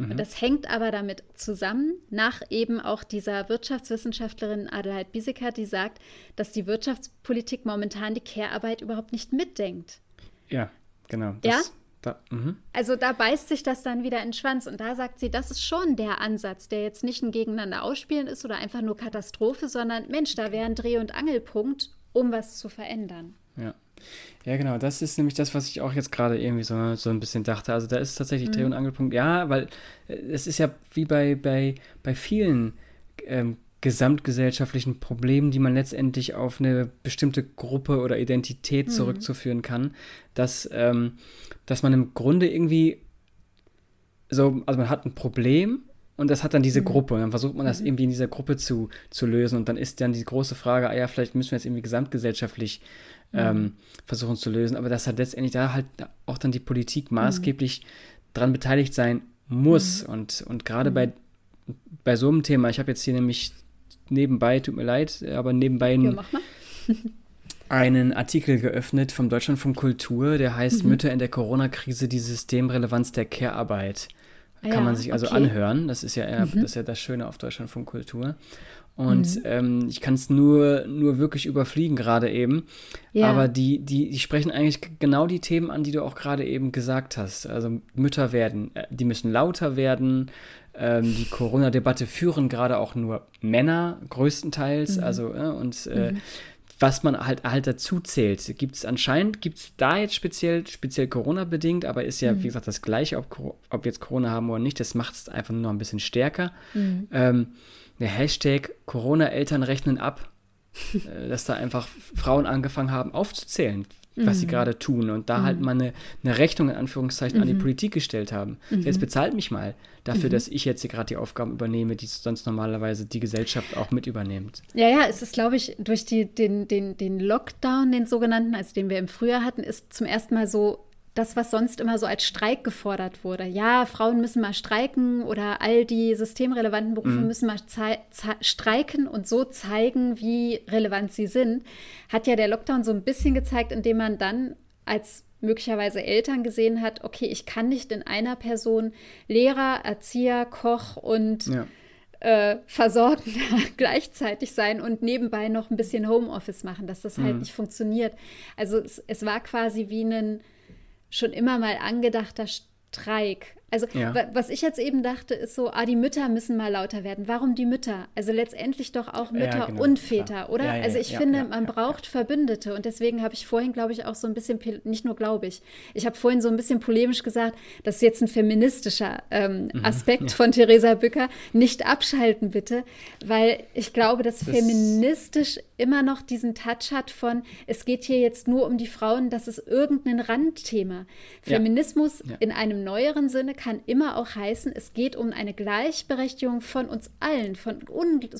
Mhm. Und das hängt aber damit zusammen, nach eben auch dieser Wirtschaftswissenschaftlerin Adelheid Biesecker, die sagt, dass die Wirtschaftspolitik momentan die Care-Arbeit überhaupt nicht mitdenkt. Ja, genau. Das, ja? Da, mhm. also da beißt sich das dann wieder in den Schwanz und da sagt sie, das ist schon der Ansatz, der jetzt nicht ein Gegeneinander ausspielen ist oder einfach nur Katastrophe, sondern Mensch, da wäre ein Dreh- und Angelpunkt, um was zu verändern. Ja. Ja, genau, das ist nämlich das, was ich auch jetzt gerade irgendwie so, so ein bisschen dachte. Also da ist tatsächlich mhm. Dreh- und Angelpunkt, ja, weil äh, es ist ja wie bei, bei, bei vielen ähm, gesamtgesellschaftlichen Problemen, die man letztendlich auf eine bestimmte Gruppe oder Identität mhm. zurückzuführen kann, dass, ähm, dass man im Grunde irgendwie so, also man hat ein Problem und das hat dann diese mhm. Gruppe und dann versucht man das mhm. irgendwie in dieser Gruppe zu, zu lösen und dann ist dann die große Frage, ah ja, vielleicht müssen wir jetzt irgendwie gesamtgesellschaftlich mhm. ähm, versuchen zu lösen, aber dass halt letztendlich da halt auch dann die Politik mhm. maßgeblich dran beteiligt sein muss mhm. und, und gerade bei, bei so einem Thema, ich habe jetzt hier nämlich nebenbei, tut mir leid, aber nebenbei einen, ja, einen Artikel geöffnet vom Deutschlandfunk Kultur, der heißt mhm. Mütter in der Corona-Krise, die Systemrelevanz der Care-Arbeit. Kann ja, man sich also okay. anhören. Das ist ja eher, mhm. das ist ja das Schöne auf Deutschlandfunk Kultur. Und mhm. ähm, ich kann es nur, nur wirklich überfliegen gerade eben. Ja. Aber die, die, die sprechen eigentlich genau die Themen an, die du auch gerade eben gesagt hast. Also Mütter werden, äh, die müssen lauter werden, ähm, die Corona-Debatte führen gerade auch nur Männer größtenteils. Mhm. Also, äh, und äh, mhm. Was man halt, halt dazu zählt, gibt es anscheinend, gibt es da jetzt speziell, speziell Corona-bedingt, aber ist ja, mhm. wie gesagt, das Gleiche, ob, ob wir jetzt Corona haben oder nicht, das macht es einfach nur noch ein bisschen stärker. Mhm. Ähm, der Hashtag Corona-Eltern rechnen ab, äh, dass da einfach Frauen angefangen haben aufzuzählen, was mhm. sie gerade tun und da halt mhm. halt mal eine, eine, Rechnung in Anführungszeichen mhm. an die mhm. Politik gestellt haben. Mhm. Jetzt bezahlt mich mal dafür, mhm. dass ich jetzt hier gerade die Aufgaben übernehme, die sonst normalerweise die Gesellschaft auch mit übernimmt. Ja, ja, es ist, glaube ich, durch die, den, den, den Lockdown, den sogenannten, also den wir im Frühjahr hatten, ist zum ersten Mal so das, was sonst immer so als Streik gefordert wurde. Ja, Frauen müssen mal streiken oder all die systemrelevanten Berufe mhm. müssen mal streiken und so zeigen, wie relevant sie sind, hat ja der Lockdown so ein bisschen gezeigt, indem man dann als möglicherweise Eltern gesehen hat, okay, ich kann nicht in einer Person Lehrer, Erzieher, Koch und ja. äh, Versorgender gleichzeitig sein und nebenbei noch ein bisschen Homeoffice machen, dass das halt mhm. halt nicht funktioniert. Also es, es war quasi wie ein schon immer mal angedachter Streik. Also ja. was ich jetzt eben dachte, ist so, ah, die Mütter müssen mal lauter werden. Warum die Mütter? Also letztendlich doch auch Mütter ja, genau, und Väter, klar. oder? Ja, also ich finde, man braucht Verbündete und deswegen habe ich vorhin, glaube ich, auch so ein bisschen, nicht nur glaube ich, ich habe vorhin so ein bisschen polemisch gesagt, das ist jetzt ein feministischer ähm, mhm, Aspekt von Theresa Bücker. Nicht abschalten bitte, weil ich glaube, dass das feministisch immer noch diesen Touch hat von, es geht hier jetzt nur um die Frauen, das ist irgendein Randthema. Feminismus in einem neueren Sinne kann immer auch heißen, es geht um eine Gleichberechtigung von uns allen, von,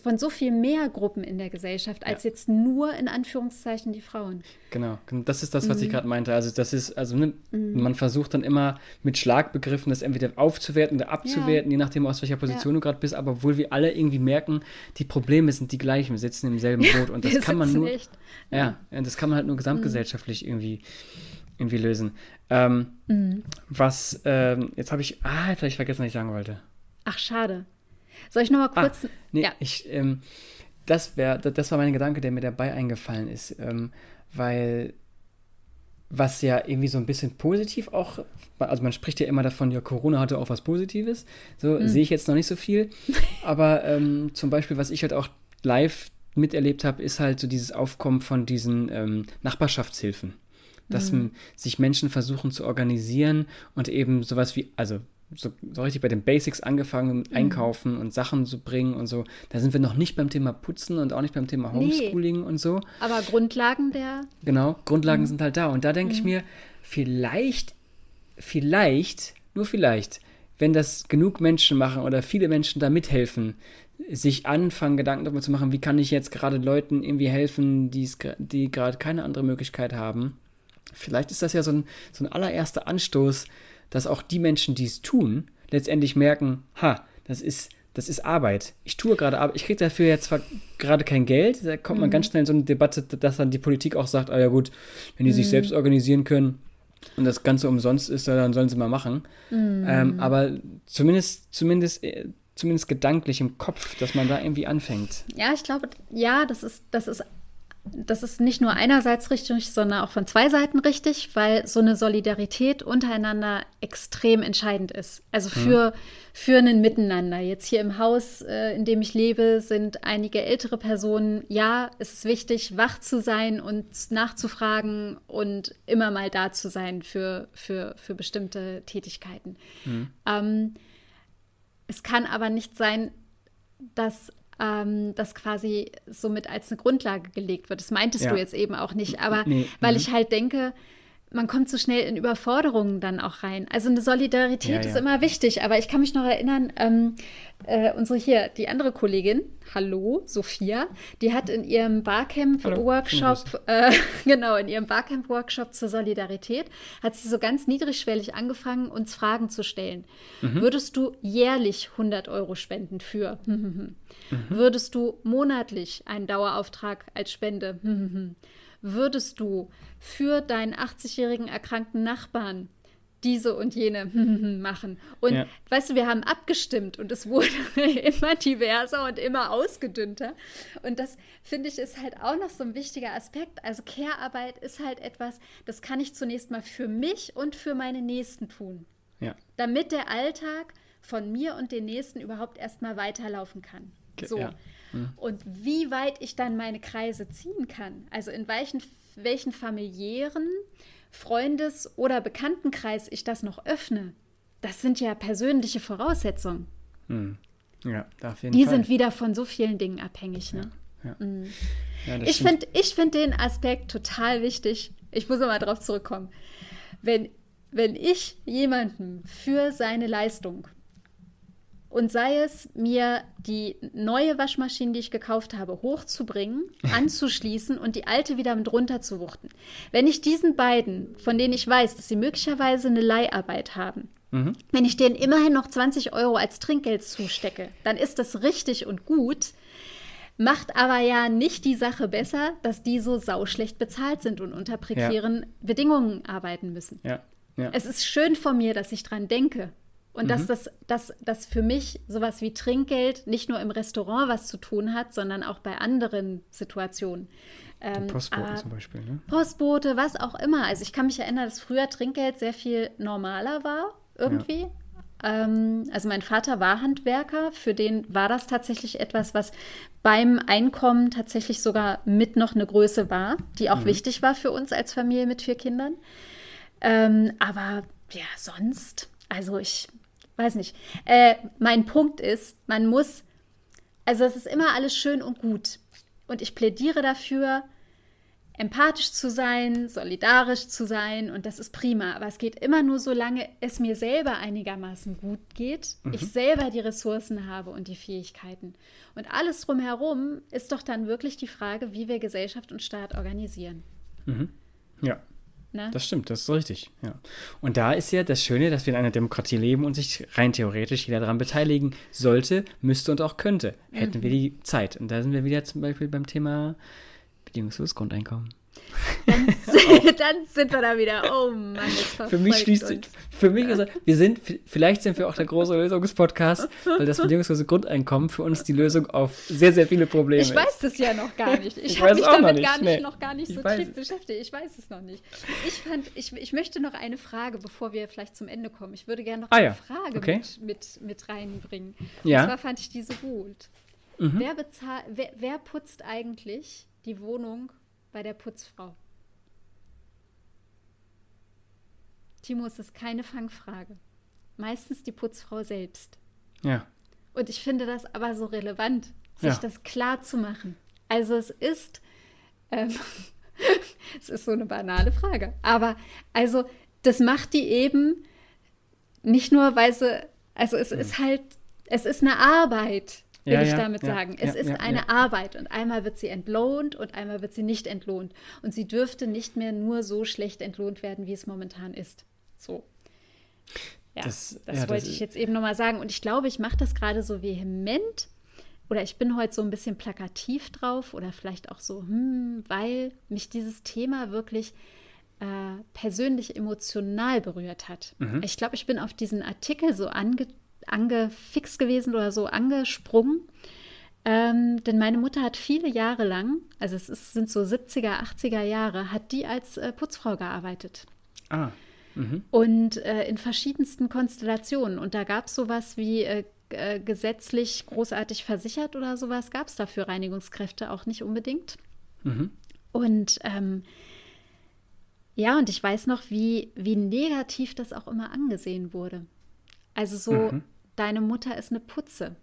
von so viel mehr Gruppen in der Gesellschaft, als ja. jetzt nur in Anführungszeichen die Frauen. Genau, das ist das, was mhm. ich gerade meinte. Also das ist, also ne, mhm. man versucht dann immer mit Schlagbegriffen das entweder aufzuwerten oder abzuwerten, ja. je nachdem aus welcher Position ja. du gerade bist, aber obwohl wir alle irgendwie merken, die Probleme sind die gleichen, wir sitzen im selben Boot und das kann man nur, echt. ja, das kann man halt nur gesamtgesellschaftlich mhm. irgendwie irgendwie lösen. Ähm, mhm. Was, ähm, jetzt habe ich, ah, jetzt habe ich vergessen, was ich sagen wollte. Ach, schade. Soll ich noch mal ah, kurz? Ah, nee, ja. ich, ähm, das, wär, das war mein Gedanke, der mir dabei eingefallen ist, ähm, weil was ja irgendwie so ein bisschen positiv auch, also man spricht ja immer davon, ja, Corona hatte auch was Positives, so mhm. sehe ich jetzt noch nicht so viel, aber ähm, zum Beispiel, was ich halt auch live miterlebt habe, ist halt so dieses Aufkommen von diesen ähm, Nachbarschaftshilfen dass mhm. sich Menschen versuchen zu organisieren und eben sowas wie, also so, so richtig bei den Basics angefangen mit mhm. Einkaufen und Sachen zu bringen und so. Da sind wir noch nicht beim Thema Putzen und auch nicht beim Thema Homeschooling nee, und so. Aber Grundlagen der. Genau, Grundlagen mhm. sind halt da. Und da denke ich mhm. mir, vielleicht, vielleicht, nur vielleicht, wenn das genug Menschen machen oder viele Menschen da mithelfen, sich anfangen, Gedanken darüber zu machen, wie kann ich jetzt gerade Leuten irgendwie helfen, die gerade keine andere Möglichkeit haben Vielleicht ist das ja so ein, so ein allererster Anstoß, dass auch die Menschen, die es tun, letztendlich merken, ha, das ist, das ist Arbeit. Ich tue gerade Arbeit. Ich kriege dafür jetzt zwar gerade kein Geld. Da kommt mhm. man ganz schnell in so eine Debatte, dass dann die Politik auch sagt, ah ja gut, wenn die mhm. sich selbst organisieren können und das Ganze umsonst ist, dann sollen sie mal machen. Mhm. Ähm, aber zumindest, zumindest, äh, zumindest gedanklich im Kopf, dass man da irgendwie anfängt. Ja, ich glaube, ja, das ist, das ist das ist nicht nur einerseits richtig, sondern auch von zwei Seiten richtig, weil so eine Solidarität untereinander extrem entscheidend ist. Also mhm. für, für ein Miteinander. Jetzt hier im Haus, äh, in dem ich lebe, sind einige ältere Personen. Ja, es ist wichtig, wach zu sein und nachzufragen und immer mal da zu sein für, für, für bestimmte Tätigkeiten. Mhm. Ähm, es kann aber nicht sein, dass ähm, das quasi somit als eine Grundlage gelegt wird. Das meintest Ja. du jetzt eben auch nicht, aber Nee, weil mhm. ich halt denke, man kommt so schnell in Überforderungen dann auch rein. Also eine Solidarität Ja, ist ja. immer wichtig, aber ich kann mich noch erinnern, ähm, äh, unsere hier, die andere Kollegin, hallo, Sophia, die hat in ihrem Barcamp-Workshop, äh, genau, in ihrem Barcamp-Workshop zur Solidarität, hat sie so ganz niedrigschwellig angefangen, uns Fragen zu stellen. Würdest du jährlich 100 Euro spenden für? Würdest du monatlich einen Dauerauftrag als Spende? Würdest du für deinen 80-jährigen erkrankten Nachbarn diese und jene machen? Und Ja. weißt du, wir haben abgestimmt und es wurde immer diverser und immer ausgedünnter. Und das finde ich ist halt auch noch so ein wichtiger Aspekt. Also Care-Arbeit ist halt etwas, das kann ich zunächst mal für mich und für meine Nächsten tun Ja. damit der Alltag von mir und den Nächsten überhaupt erstmal weiterlaufen kann. Ge- So. ja. Und wie weit ich dann meine Kreise ziehen kann, also in welchen, welchen familiären, Freundes- oder Bekanntenkreis ich das noch öffne, das sind ja persönliche Voraussetzungen. Ja, auf jeden Die Fall. sind wieder von so vielen Dingen abhängig. Ne? ja. Ja, das Ich stimmt. finde ich find den Aspekt total wichtig. Ich muss mal drauf zurückkommen. Wenn, wenn ich jemandem für seine Leistung und sei es mir die neue Waschmaschine, die ich gekauft habe, hochzubringen, anzuschließen und die alte wieder mit runterzuwuchten. Wenn ich diesen beiden, von denen ich weiß, dass sie möglicherweise eine Leiharbeit haben, wenn ich denen immerhin noch 20 Euro als Trinkgeld zustecke, dann ist das richtig und gut. Macht aber ja nicht die Sache besser, dass die so sauschlecht bezahlt sind und unter prekären Bedingungen arbeiten müssen. Ja, ja. Es ist schön von mir, dass ich dran denke. Und Mhm. dass das dass, dass für mich sowas wie Trinkgeld nicht nur im Restaurant was zu tun hat, sondern auch bei anderen Situationen. Ähm, Postboten aber zum Beispiel, ne? Postbote, was auch immer. Also ich kann mich erinnern, dass früher Trinkgeld sehr viel normaler war, irgendwie. Ähm, also mein Vater war Handwerker, für den war das tatsächlich etwas, was beim Einkommen tatsächlich sogar mit noch eine Größe war, die auch wichtig war für uns als Familie mit vier Kindern. Ähm, aber ja, sonst, also ich weiß nicht. Äh, mein Punkt ist, man muss, also es ist immer alles schön und gut. Und ich plädiere dafür, empathisch zu sein, solidarisch zu sein und das ist prima. Aber es geht immer nur, solange es mir selber einigermaßen gut geht, ich selber die Ressourcen habe und die Fähigkeiten. Und alles drumherum ist doch dann wirklich die Frage, wie wir Gesellschaft und Staat organisieren. Ja, Ne? das stimmt, das ist richtig. Ja. Und da ist ja das Schöne, dass wir in einer Demokratie leben und sich rein theoretisch jeder daran beteiligen sollte, müsste und auch könnte, hätten wir die Zeit. Und da sind wir wieder zum Beispiel beim Thema bedingungsloses Grundeinkommen. dann sind wir da wieder. Oh Mann, jetzt Für mich schließt uns. für mich ist, wir sind, vielleicht sind wir auch der große Lösungspodcast, weil das bedingungslose Grundeinkommen für uns die Lösung auf sehr, sehr viele Probleme Ich ist. weiß das ja noch gar nicht. Ich, Ich habe mich auch noch damit nicht, gar nicht, nee. noch gar nicht Ich so tief es. beschäftigt. Ich weiß es noch nicht. Ich fand, ich, ich möchte noch eine Frage, bevor wir vielleicht zum Ende kommen. Ich würde gerne noch Ah eine ja, Frage okay. mit, mit, mit reinbringen. Ja. Mhm. Und zwar fand ich die so gut. Wer, bezahl, wer, wer putzt eigentlich die Wohnung bei der Putzfrau? Timo, es ist keine Fangfrage. Meistens die Putzfrau selbst. Ja, Und ich finde das aber so relevant, sich Ja. das klar zu machen. Also es ist, ähm, es ist so eine banale Frage, aber also das macht die eben nicht nur, weil sie, also es ist halt, es ist eine Arbeit, will Ja, ich damit ja, sagen. Es ja, ist ja, eine. Arbeit und einmal wird sie entlohnt und einmal wird sie nicht entlohnt. Und sie dürfte nicht mehr nur so schlecht entlohnt werden, wie es momentan ist. So. Ja, Das- das, das wollte ist- ich jetzt eben nochmal sagen. Und ich glaube, ich mache das gerade so vehement. Oder ich bin heute so ein bisschen plakativ drauf oder vielleicht auch so, hm, weil mich dieses Thema wirklich äh, persönlich emotional berührt hat. Mhm. Ich glaube, ich bin auf diesen Artikel so ange, angefixt gewesen oder so angesprungen. Ähm, denn meine Mutter hat viele Jahre lang, also es ist, sind so 70er, 80er Jahre, hat die als äh, Putzfrau gearbeitet. ah, Und äh, in verschiedensten Konstellationen. Und da gab es sowas wie äh, äh, gesetzlich großartig versichert oder sowas, gab es dafür Reinigungskräfte auch nicht unbedingt. Und ähm, ja, und ich weiß noch, wie, wie negativ das auch immer angesehen wurde. Also so, deine Mutter ist eine Putze.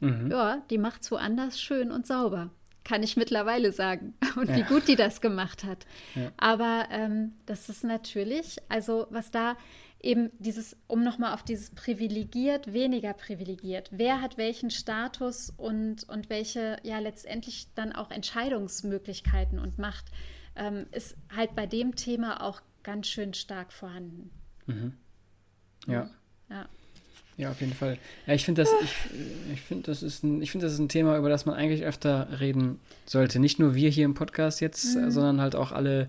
mhm. ja, die macht es woanders schön und sauber. Kann ich mittlerweile sagen. Und ja. wie gut die das gemacht hat. Ja. Aber ähm, das ist natürlich, also was da eben dieses, um nochmal auf dieses privilegiert, weniger privilegiert. Wer hat welchen Status und, und welche ja letztendlich dann auch Entscheidungsmöglichkeiten und Macht, ähm, ist halt bei dem Thema auch ganz schön stark vorhanden. Mhm. Ja. Ja. Ja, auf jeden Fall. Ja, ich finde das, ich, ich finde, das ist ein, ich finde, das ist ein Thema, über das man eigentlich öfter reden sollte. Nicht nur wir hier im Podcast jetzt, mhm. sondern halt auch alle,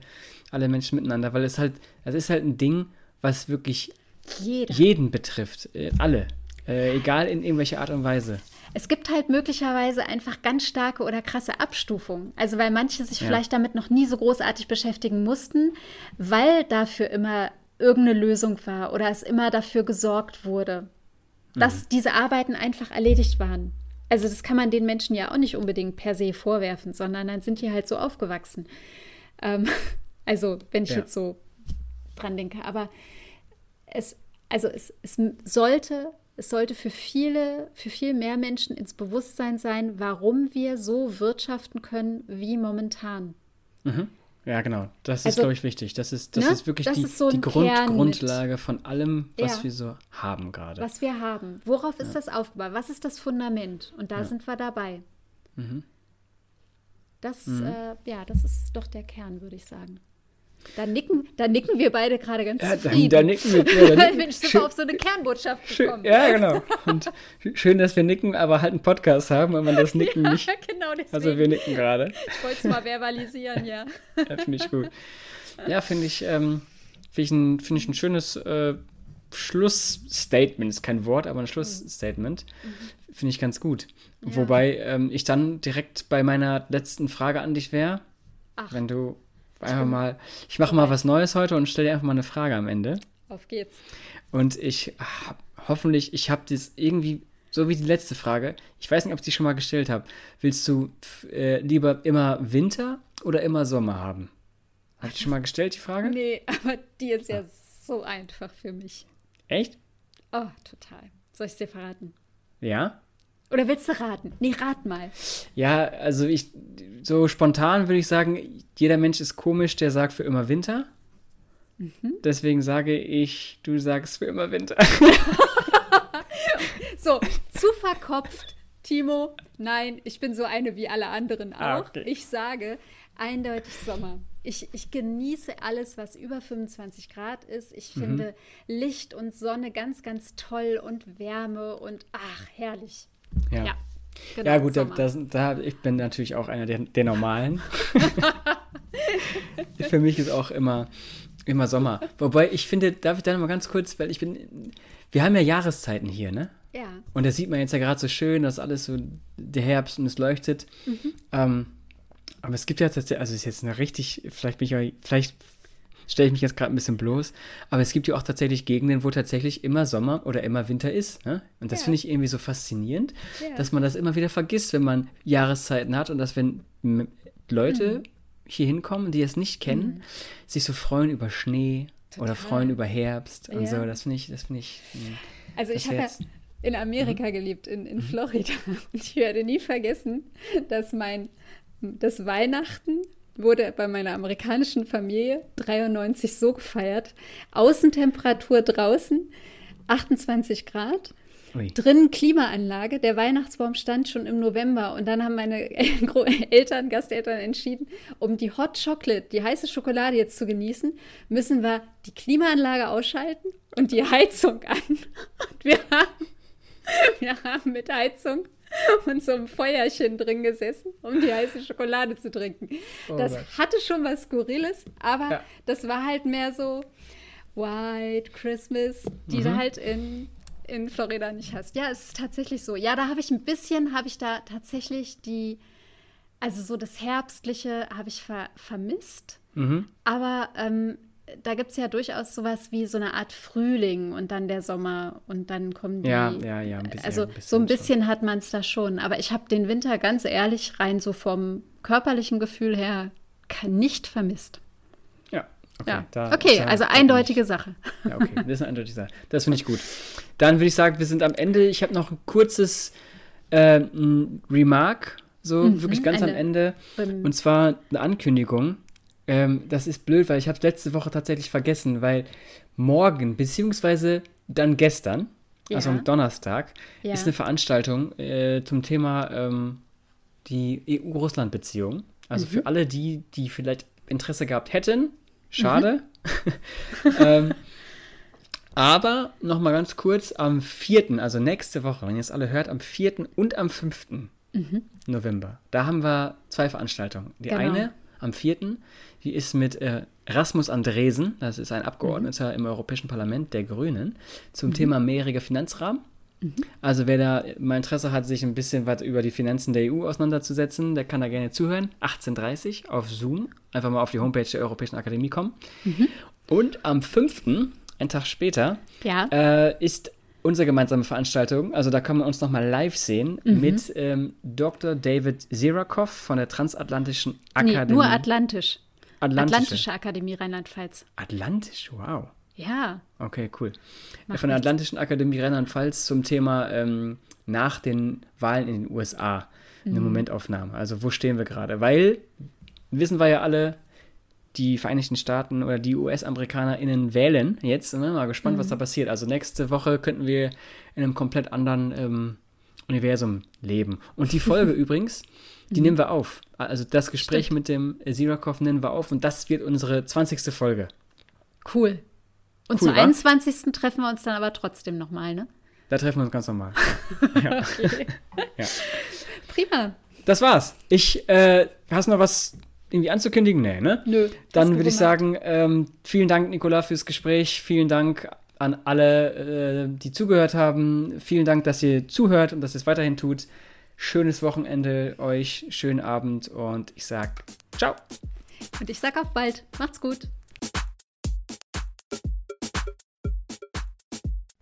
alle Menschen miteinander, weil es halt, es ist halt ein Ding, was wirklich Jeder. jeden betrifft. Äh, alle. Äh, egal in irgendwelcher Art und Weise. Es gibt halt möglicherweise einfach ganz starke oder krasse Abstufungen. Also weil manche sich ja. vielleicht damit noch nie so großartig beschäftigen mussten, weil dafür immer irgendeine Lösung war oder es immer dafür gesorgt wurde, dass mhm. diese Arbeiten einfach erledigt waren. Also das kann man den Menschen ja auch nicht unbedingt per se vorwerfen, sondern dann sind die halt so aufgewachsen. Ähm, also wenn ich ja. jetzt so dran denke. Aber es, also es, es sollte, es sollte für viele, für viel mehr Menschen ins Bewusstsein sein, warum wir so wirtschaften können wie momentan. Mhm. Ja, genau. Das ist, also, glaube ich, wichtig. Das ist, das ne? ist wirklich das die, ist so die Grund, Grundlage von allem, was ja. wir so haben gerade. Was wir haben. Worauf ja. ist das aufgebaut? Was ist das Fundament? Und da ja. sind wir dabei. Mhm. Das, mhm. Äh, ja, das ist doch der Kern, würde ich sagen. Da nicken, da nicken wir beide gerade ganz ja, zufrieden. Da, da nicken wir. Ja, da nicken. sind wir auf so eine Kernbotschaft gekommen. Schön, ja, genau. Und schön, dass wir nicken, aber halt einen Podcast haben, wenn man das Nicken ja, nicht. Genau deswegen. Also wir nicken gerade. Ich wollte es mal verbalisieren, ja. ja finde ich gut. Ja, finde ich, ähm, find ich, ein, find ich ein schönes äh, Schlussstatement. Ist kein Wort, aber ein Schlussstatement. Mhm. Finde ich ganz gut. Ja. Wobei ähm, ich dann direkt bei meiner letzten Frage an dich wäre. Wenn du einfach mal, ich mache mal was Neues heute und stelle dir einfach mal eine Frage am Ende. Auf geht's. Und ich hab, hoffentlich, ich habe das irgendwie, so wie die letzte Frage, ich weiß nicht, ob ich die schon mal gestellt habe. Willst du äh, lieber immer Winter oder immer Sommer haben? Habe ich schon mal gestellt, die Frage? Nee, aber die ist ja ah. so einfach für mich. Echt? Oh, total. Soll ich es dir verraten? Ja? Oder willst du raten? Nee, rat mal. Ja, also ich, so spontan würde ich sagen, jeder Mensch ist komisch, der sagt für immer Winter. Mhm. Deswegen sage ich, du sagst für immer Winter. so, zu verkopft, Timo. Nein, ich bin so eine wie alle anderen ah, auch. Ah, okay. Ich sage eindeutig Sommer. Ich, ich, genieße alles, was über 25 Grad ist. Ich mhm. finde Licht und Sonne ganz, ganz toll und Wärme und ach, herrlich. Ja. ja. Genau, ja, gut, da, das, da, ich bin natürlich auch einer der, der Normalen. Für mich ist auch immer, immer Sommer. Wobei ich finde, darf ich da noch mal ganz kurz, weil ich bin, wir haben ja Jahreszeiten hier, ne? Ja. Und das sieht man jetzt ja gerade so schön, dass alles so der Herbst und es leuchtet. Mhm. Ähm, aber es gibt ja tatsächlich, also es ist jetzt eine richtig, vielleicht bin ich, vielleicht stelle ich mich jetzt gerade ein bisschen bloß. Aber es gibt ja auch tatsächlich Gegenden, wo tatsächlich immer Sommer oder immer Winter ist. Ne? Und das ja. finde ich irgendwie so faszinierend, ja. dass man das immer wieder vergisst, wenn man Jahreszeiten hat und dass wenn Leute mhm. hier hinkommen, die es nicht kennen, mhm. sich so freuen über Schnee Total. oder freuen über Herbst und so. Das finde ich, das finde ich. Hm, also ich habe ja in Amerika mhm. gelebt, in, in mhm. Florida. Und ich werde nie vergessen, dass mein das Weihnachten wurde bei meiner amerikanischen Familie 93 so gefeiert. Außentemperatur draußen 28 Grad. Ui. Drinnen Klimaanlage. Der Weihnachtsbaum stand schon im November und dann haben meine Eltern, Gasteltern entschieden, um die Hot Chocolate, die heiße Schokolade jetzt zu genießen, müssen wir die Klimaanlage ausschalten und die Heizung an. Und wir haben, wir haben mit Heizung und so ein Feuerchen drin gesessen, um die heiße Schokolade zu trinken. Oh das Gott. hatte schon was Skurriles, aber ja. das war halt mehr so White Christmas, die mhm. du halt in, in Florida nicht hast. Ja, es ist tatsächlich so. Ja, da habe ich ein bisschen, habe ich da tatsächlich die, also so das Herbstliche habe ich ver vermisst. Mhm. Aber ähm, da gibt es ja durchaus sowas wie so eine Art Frühling und dann der Sommer und dann kommen die. Ja, ja, ja. Ein bisschen, also ein bisschen so ein bisschen schon. hat man es da schon. Aber ich habe den Winter ganz ehrlich rein so vom körperlichen Gefühl her nicht vermisst. Ja, okay. Ja. Da, okay, da, also eindeutige Sache. Ja, okay, das ist eine eindeutige Sache. Das finde ich gut. Dann würde ich sagen, wir sind am Ende. Ich habe noch ein kurzes äh, Remark, so Mhm, wirklich ganz am eine- Ende. Ähm, Und zwar eine Ankündigung. Ähm, das ist blöd, weil ich habe letzte Woche tatsächlich vergessen, weil morgen, beziehungsweise dann gestern, also Ja. am Donnerstag, Ja. ist eine Veranstaltung äh, zum Thema ähm, die EU-Russland-Beziehung. Also Mhm. für alle die, die vielleicht Interesse gehabt hätten, schade. ähm, aber nochmal ganz kurz, am 4., also nächste Woche, wenn ihr es alle hört, am 4. und am 5. November, da haben wir zwei Veranstaltungen. Die Genau. eine am 4., die ist mit äh, Rasmus Andresen, das ist ein Abgeordneter im Europäischen Parlament der Grünen, zum Thema mehrjähriger Finanzrahmen. Also wer da mal Interesse hat, sich ein bisschen was über die Finanzen der EU auseinanderzusetzen, der kann da gerne zuhören. 18.30 auf Zoom. Einfach mal auf die Homepage der Europäischen Akademie kommen. Und am 5., einen Tag später, ja. äh, ist unsere gemeinsame Veranstaltung. Also da kann man uns nochmal live sehen mit ähm, Dr. David Zirakov von der Transatlantischen nee, Akademie. nur Atlantisch. Atlantische. Atlantische Akademie Rheinland-Pfalz. Atlantisch, wow. Ja. Okay, cool. Macht Von der nichts. Atlantischen Akademie Rheinland-Pfalz zum Thema ähm, nach den Wahlen in den USA. Eine Mhm. Momentaufnahme. Also wo stehen wir gerade? Weil, wissen wir ja alle, die Vereinigten Staaten oder die US-AmerikanerInnen wählen jetzt. Ne? Mal gespannt, Mhm. was da passiert. Also nächste Woche könnten wir in einem komplett anderen ähm, Universum leben. Und die Folge übrigens, die Mhm. nehmen wir auf. Also das Gespräch mit dem Sirakov nehmen wir auf und das wird unsere 20. Folge. Cool. Und Cool, zum wa? 21. treffen wir uns dann aber trotzdem nochmal, ne? Da treffen wir uns ganz normal. Ja. Prima. Das war's. Ich, äh, hast du noch was irgendwie anzukündigen? Nee, ne? Nö. Dann würde ich sagen, ähm, vielen Dank, Nicola, fürs Gespräch. Vielen Dank an alle, äh, die zugehört haben. Vielen Dank, dass ihr zuhört und dass ihr es weiterhin tut. Schönes Wochenende euch, schönen Abend und ich sag ciao. Und ich sag auf bald. Macht's gut.